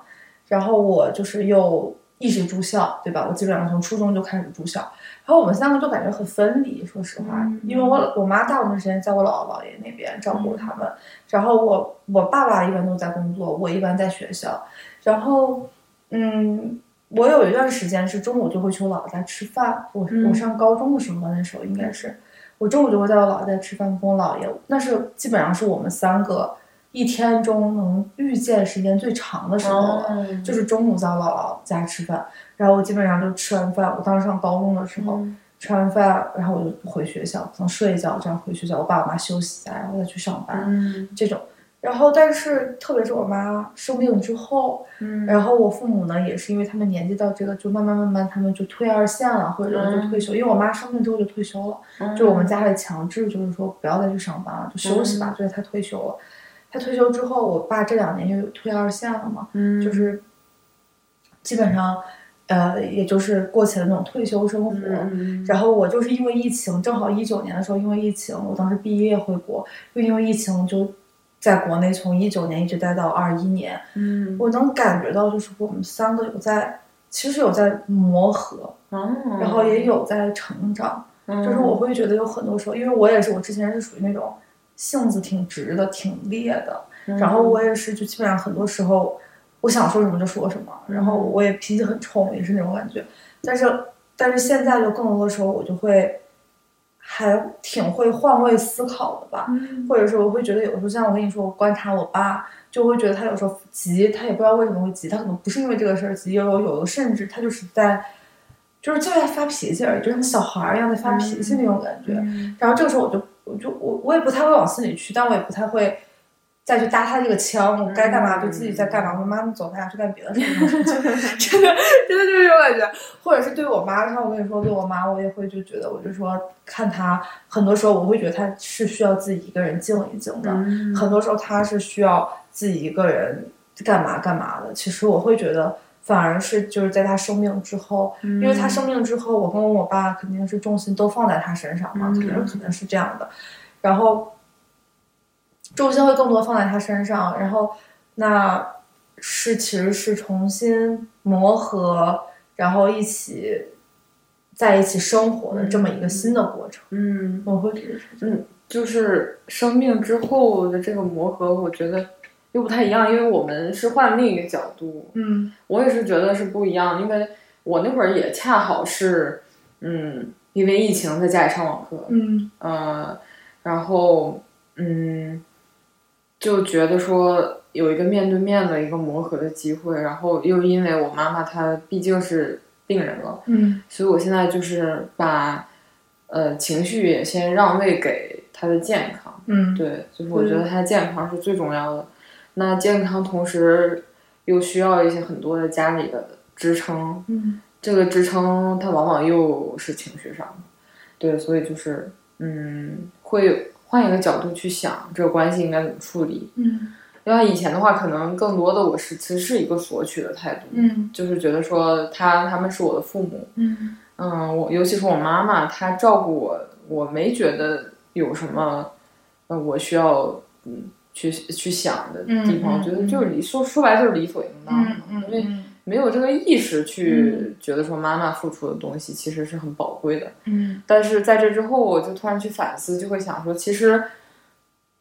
然后我就是又一直住校，对吧？我基本上从初中就开始住校。然后我们三个就感觉很分离，说实话，嗯因为我我妈大部分时间在我姥姥姥爷那边照顾他们，然后我我爸爸一般都在工作，我一般在学校。然后，嗯，我有一段时间是中午就会去我姥姥家吃饭。我嗯我上高中的时候，那时候应该是，我中午就会在我姥姥家吃饭，跟我姥爷。那是基本上是我们三个一天中能遇见时间最长的时候就是中午在我姥姥家吃饭，然后我基本上就吃完饭，我当时上高中的时候，嗯吃完饭，然后我就回学校，可能睡一觉，这样回学校，我爸我妈休息一下，然后再去上班、嗯这种。然后，但是特别是我妈生病之后，嗯然后我父母呢，也是因为他们年纪到这个，就慢慢慢慢他们就退二线了，或者就退休。因为我妈生病之后就退休了，嗯就我们家里强制就是说不要再去上班了，就休息吧，所以她退休了。她退休之后，我爸这两年就有退二线了嘛，嗯就是基本上，呃，也就是过起了那种退休生活。嗯然后我就是因为疫情，正好一九年的时候，因为疫情，我当时毕业回国，又因为疫情就在国内从一九年一直待到二一年，嗯我能感觉到就是我们三个有在，其实有在磨合，哦然后也有在成长。就是我会觉得有很多时候，因为我也是我之前是属于那种性子挺直的、挺烈的，嗯然后我也是就基本上很多时候我想说什么就说什么，然后嗯我也脾气很冲，也是那种感觉。但是但是现在就更多的时候我就会还挺会换位思考的吧，嗯或者是我会觉得有时候像我跟你说，我观察我爸，就会觉得他有时候急，他也不知道为什么会急，他可能不是因为这个事儿急，有有有的甚至他就是在。就是就在发脾气而已，就像小孩儿一样在发脾气那种感觉。嗯然后这个时候我就我就我我也不太会往心里去，但我也不太会再去搭他这个腔，我该干嘛就自己在干嘛。我说妈，你走，咱俩去干别的。*laughs* 真的真的就是这种感觉，或者是对我妈，像我跟你说，对我妈，我也会就觉得，我就说看她，很多时候我会觉得她是需要自己一个人静一静的，嗯很多时候她是需要自己一个人干嘛干嘛的。其实我会觉得。反而是就是在他生病之后，因为他生病之后，我跟我爸肯定是重心都放在他身上嘛，嗯肯定肯定是这样的。然后重心会更多放在他身上，然后那是其实是重新磨合，然后一起在一起生活的这么一个新的过程。嗯我会觉得是。嗯，就是生病之后的这个磨合，我觉得又不太一样，因为我们是换另一个角度，嗯。我也是觉得是不一样，因为我那会儿也恰好是，嗯，因为疫情在家里上网课，嗯。呃，然后嗯，就觉得说有一个面对面的一个磨合的机会，然后又因为我妈妈她毕竟是病人了，嗯。所以我现在就是把呃情绪也先让位给她的健康，嗯。对，就是我觉得她健康是最重要的。那健康同时又需要一些很多的家里的支撑，嗯。这个支撑它往往又是情绪上的，对，所以就是嗯，会换一个角度去想这个关系应该怎么处理。嗯。因为以前的话，可能更多的我是其实是一个索取的态度，嗯。就是觉得说他他们是我的父母，嗯。嗯，我尤其是我妈妈，她照顾我，我没觉得有什么，呃，我需要嗯去去想的地方，我觉得就是理说说白就是理所应当的，嗯因为嗯。没有这个意识去觉得说妈妈付出的东西其实是很宝贵的。嗯。但是在这之后，我就突然去反思，就会想说，其实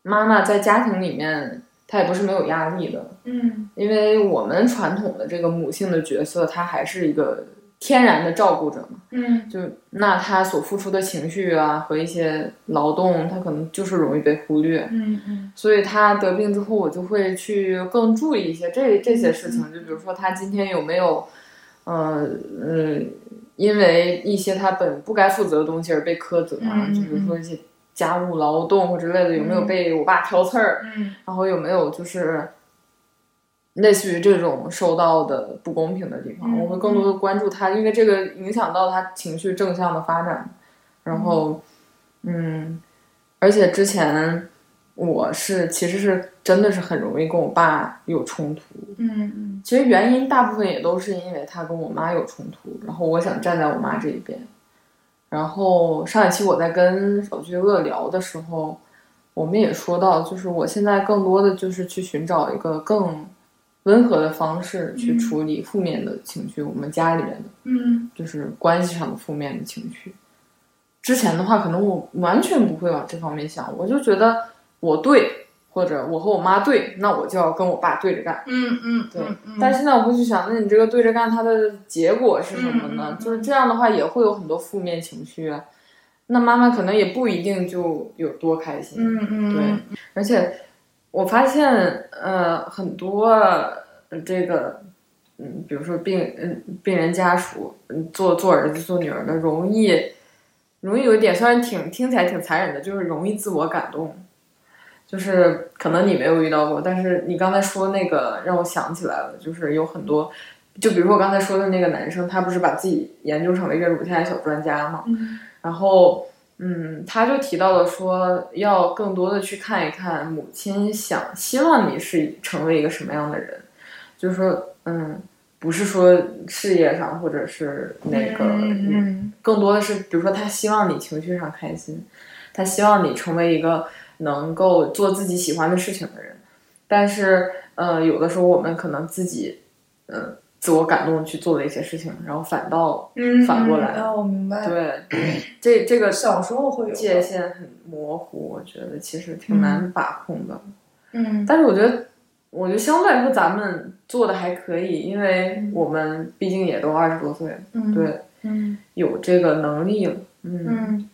妈妈在家庭里面，她也不是没有压力的，嗯。因为我们传统的这个母性的角色，她还是一个天然的照顾者嘛。嗯就那他所付出的情绪啊和一些劳动，他可能就是容易被忽略。嗯嗯所以他得病之后，我就会去更注意一些这这些事情，就比如说他今天有没有，呃嗯，因为一些他本不该负责的东西而被苛责啊，嗯嗯就比如说一些家务劳动或之类的，有没有被我爸挑刺儿，嗯然后有没有就是类似于这种受到的不公平的地方，嗯我会更多的关注他，因为这个影响到他情绪正向的发展。然后，嗯，而且之前我是其实是真的是很容易跟我爸有冲突。嗯其实原因大部分也都是因为他跟我妈有冲突，然后我想站在我妈这一边。然后上一期我在跟小巨鳄聊的时候，我们也说到，就是我现在更多的就是去寻找一个更温和的方式去处理负面的情绪，我们家里人的嗯就是关系上的负面的情绪。之前的话，可能我完全不会往这方面想，我就觉得我对，或者我和我妈对，那我就要跟我爸对着干。嗯嗯，对，但现在我会去想，那你这个对着干，它的结果是什么呢？就是这样的话，也会有很多负面情绪啊。那妈妈可能也不一定就有多开心。嗯嗯对，而且我发现，呃，很多呃这个，嗯，比如说病，嗯，病人家属，嗯，做做儿子做女儿的，容易，容易有一点，虽然挺听起来挺残忍的，就是容易自我感动。就是可能你没有遇到过，但是你刚才说那个让我想起来了，就是有很多，就比如说我刚才说的那个男生，他不是把自己研究成了一个乳腺癌小专家嘛，嗯然后，嗯，他就提到了说，要更多的去看一看母亲想希望你是成为一个什么样的人，就是说，嗯，不是说事业上或者是那个，嗯更多的是，比如说他希望你情绪上开心，他希望你成为一个能够做自己喜欢的事情的人，但是，呃，有的时候我们可能自己，呃，自我感动去做的一些事情，然后反倒嗯，反过来哦，我明白。对，*clears throat* 这这个小时候会有界限很模糊，我觉得其实挺难把控的。嗯但是我觉得，我觉得相对来说咱们做的还可以，因为我们毕竟也都二十多岁了，嗯对，嗯有这个能力了。嗯嗯，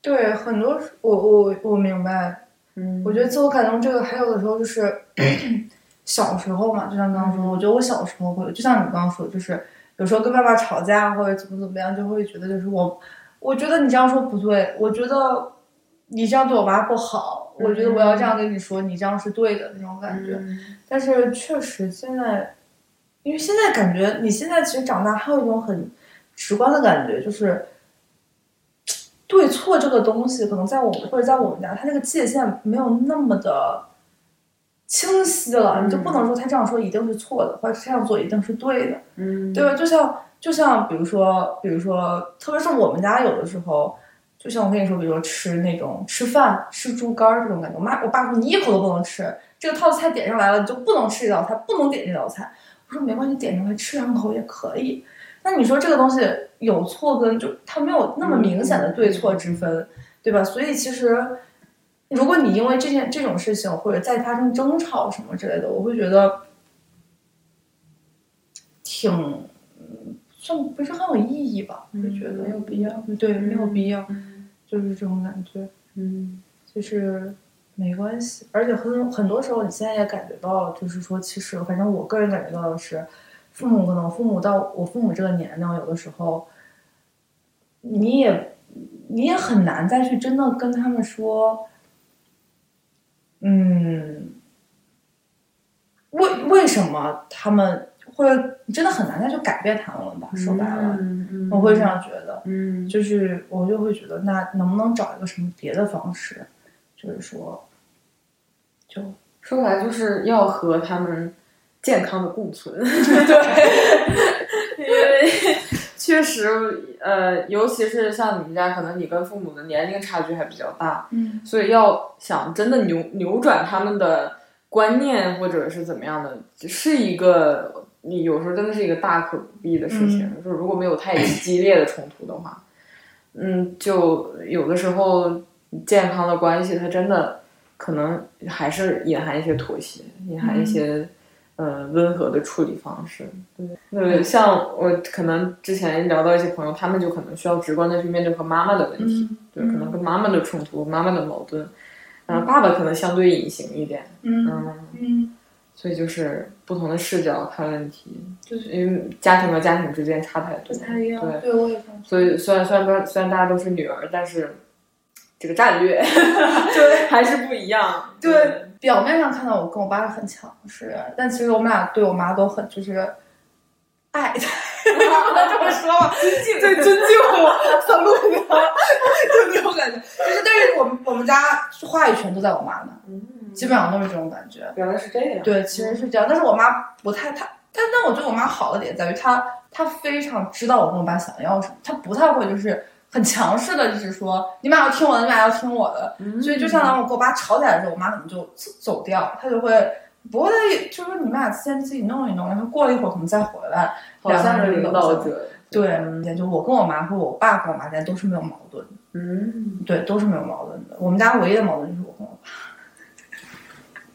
对，很多我我我明白。嗯，我觉得自我感动这个，还有的时候就是 *clears throat* 小时候嘛，就像刚刚说的，我觉得我小时候会，就像你刚刚说的，就是有时候跟爸爸吵架或者怎么怎么样，就会觉得就是我，我觉得你这样说不对，我觉得你这样对我妈不好，我觉得我要这样跟你说，你这样是对的那种感觉。嗯。但是确实现在，因为现在感觉你现在其实长大，还有一种很直观的感觉，就是对错这个东西，可能在我们或者在我们家，它那个界限没有那么的清晰了，你就不能说他这样说一定是错的，或者这样做一定是对的，嗯，对吧？就像就像比如说，比如说，特别是我们家有的时候。就像我跟你说，比如说吃那种吃饭吃猪肝儿这种感觉，我妈我爸说你一口都不能吃，这个套菜点上来了，你就不能吃这道菜，不能点这道菜。我说没关系，点上来吃两口也可以。那你说这个东西有错跟就它没有那么明显的对错之分，对吧？所以其实，如果你因为这件这种事情或者再发生争吵什么之类的，我会觉得挺嗯算不是很有意义吧？我就觉得没有必要。对，没有必要，嗯就是这种感觉。嗯就是没关系，而且很很多时候，你现在也感觉到了，就是说，其实反正我个人感觉到的是，父母可能父母到我父母这个年龄，有的时候，你也你也很难再去真的跟他们说，嗯，为为什么他们会真的很难再去改变他们了吧？说白了，嗯我会这样觉得。嗯就是我就会觉得，那能不能找一个什么别的方式，就是说，就说白了就是要和他们健康的共存。*laughs* 对，确实，呃，尤其是像你们家，可能你跟父母的年龄差距还比较大，嗯所以要想真的扭扭转他们的观念或者是怎么样的，是一个你有时候真的是一个大可不必的事情。就是如果没有太激烈的冲突的话，嗯，就有的时候健康的关系，它真的可能还是隐含一些妥协，隐含一些。呃，温和的处理方式，对那，像我可能之前聊到一些朋友，他们就可能需要直观的去面对和妈妈的问题，嗯对，可能跟妈妈的冲突、妈妈的矛盾，然后爸爸可能相对隐形一点，嗯嗯，嗯，所以就是不同的视角看问题，就是因为家庭和家庭之间差太多，不太一样。对，所以虽然虽然说虽然大家都是女儿，但是这个战略 *laughs* 对还是不一样，得。对，表面上看到我跟我爸是很强势，但其实我们俩对我妈都很就是爱不，*laughs* 能这么说吧？尊敬，对，尊敬我，很路的，*laughs* 就那种感觉。就是但是我们我们家话语权都在我妈那，嗯，基本上都是这种感觉。原来是这样。对，其实是这样，但是我妈不太她，但但我觉得我妈好的点在于她她非常知道我跟我爸想要什么，她不太会就是很强势的，就是说你们俩要听我的，你们俩要听我的。嗯所以就相当于我跟我爸吵起来的时候，我妈可能就走走掉，她就会不会就说你们俩先自己弄一弄，然后过了一会儿可能再回来。好像是领导者。对，就我跟我妈或我爸跟我妈之间都是没有矛盾的，嗯，对，都是没有矛盾的。我们家唯一的矛盾就是我跟我爸。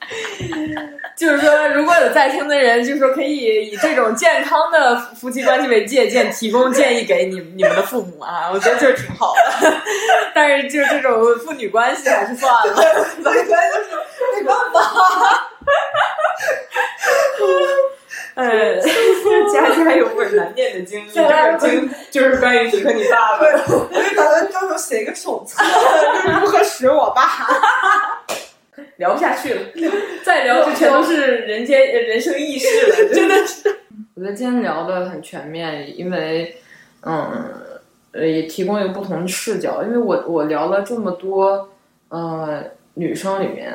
*laughs* 就是说，如果有在听的人，就是说可以以这种健康的夫妻关系为借鉴，提供建议给你你们的父母啊，*laughs* 我觉得这挺好的。但是就这种父女关系还是算了。所以就是没办法。哎，家家有本难念的经历，这本经就是关于你和你爸爸的。我就打算到时候写一个手册，就是如何使我爸。*laughs* 聊不下去了，*laughs* 再聊就全都是人间人生轶事了，*laughs* 真的是。我觉得今天聊的很全面，因为，嗯，呃，也提供一个不同的视角。因为我我聊了这么多，呃，女生里面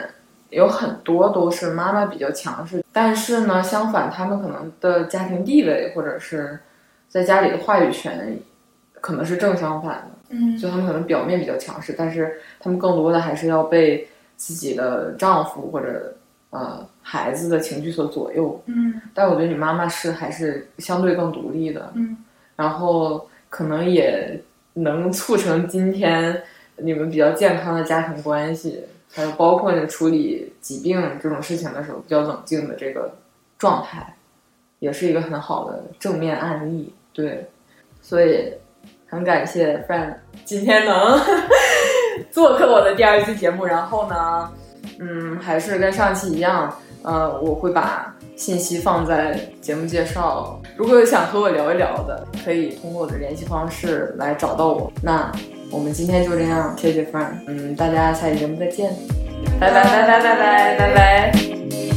有很多都是妈妈比较强势，但是呢，相反，她们可能的家庭地位或者是在家里的话语权，可能是正相反的。嗯就她们可能表面比较强势，但是她们更多的还是要被自己的丈夫或者呃孩子的情绪所左右。嗯但我觉得你妈妈是还是相对更独立的，嗯，然后可能也能促成今天你们比较健康的家庭关系，还有包括你处理疾病这种事情的时候比较冷静的这个状态，也是一个很好的正面案例。对，所以很感谢 Fran 今天能做客我的第二期节目，然后呢，嗯，还是跟上期一样，呃，我会把信息放在节目介绍。如果有想和我聊一聊的，可以通过我的联系方式来找到我。那我们今天就这样，谢谢 Fran，嗯，大家下期节目再见，拜拜拜拜拜拜拜拜。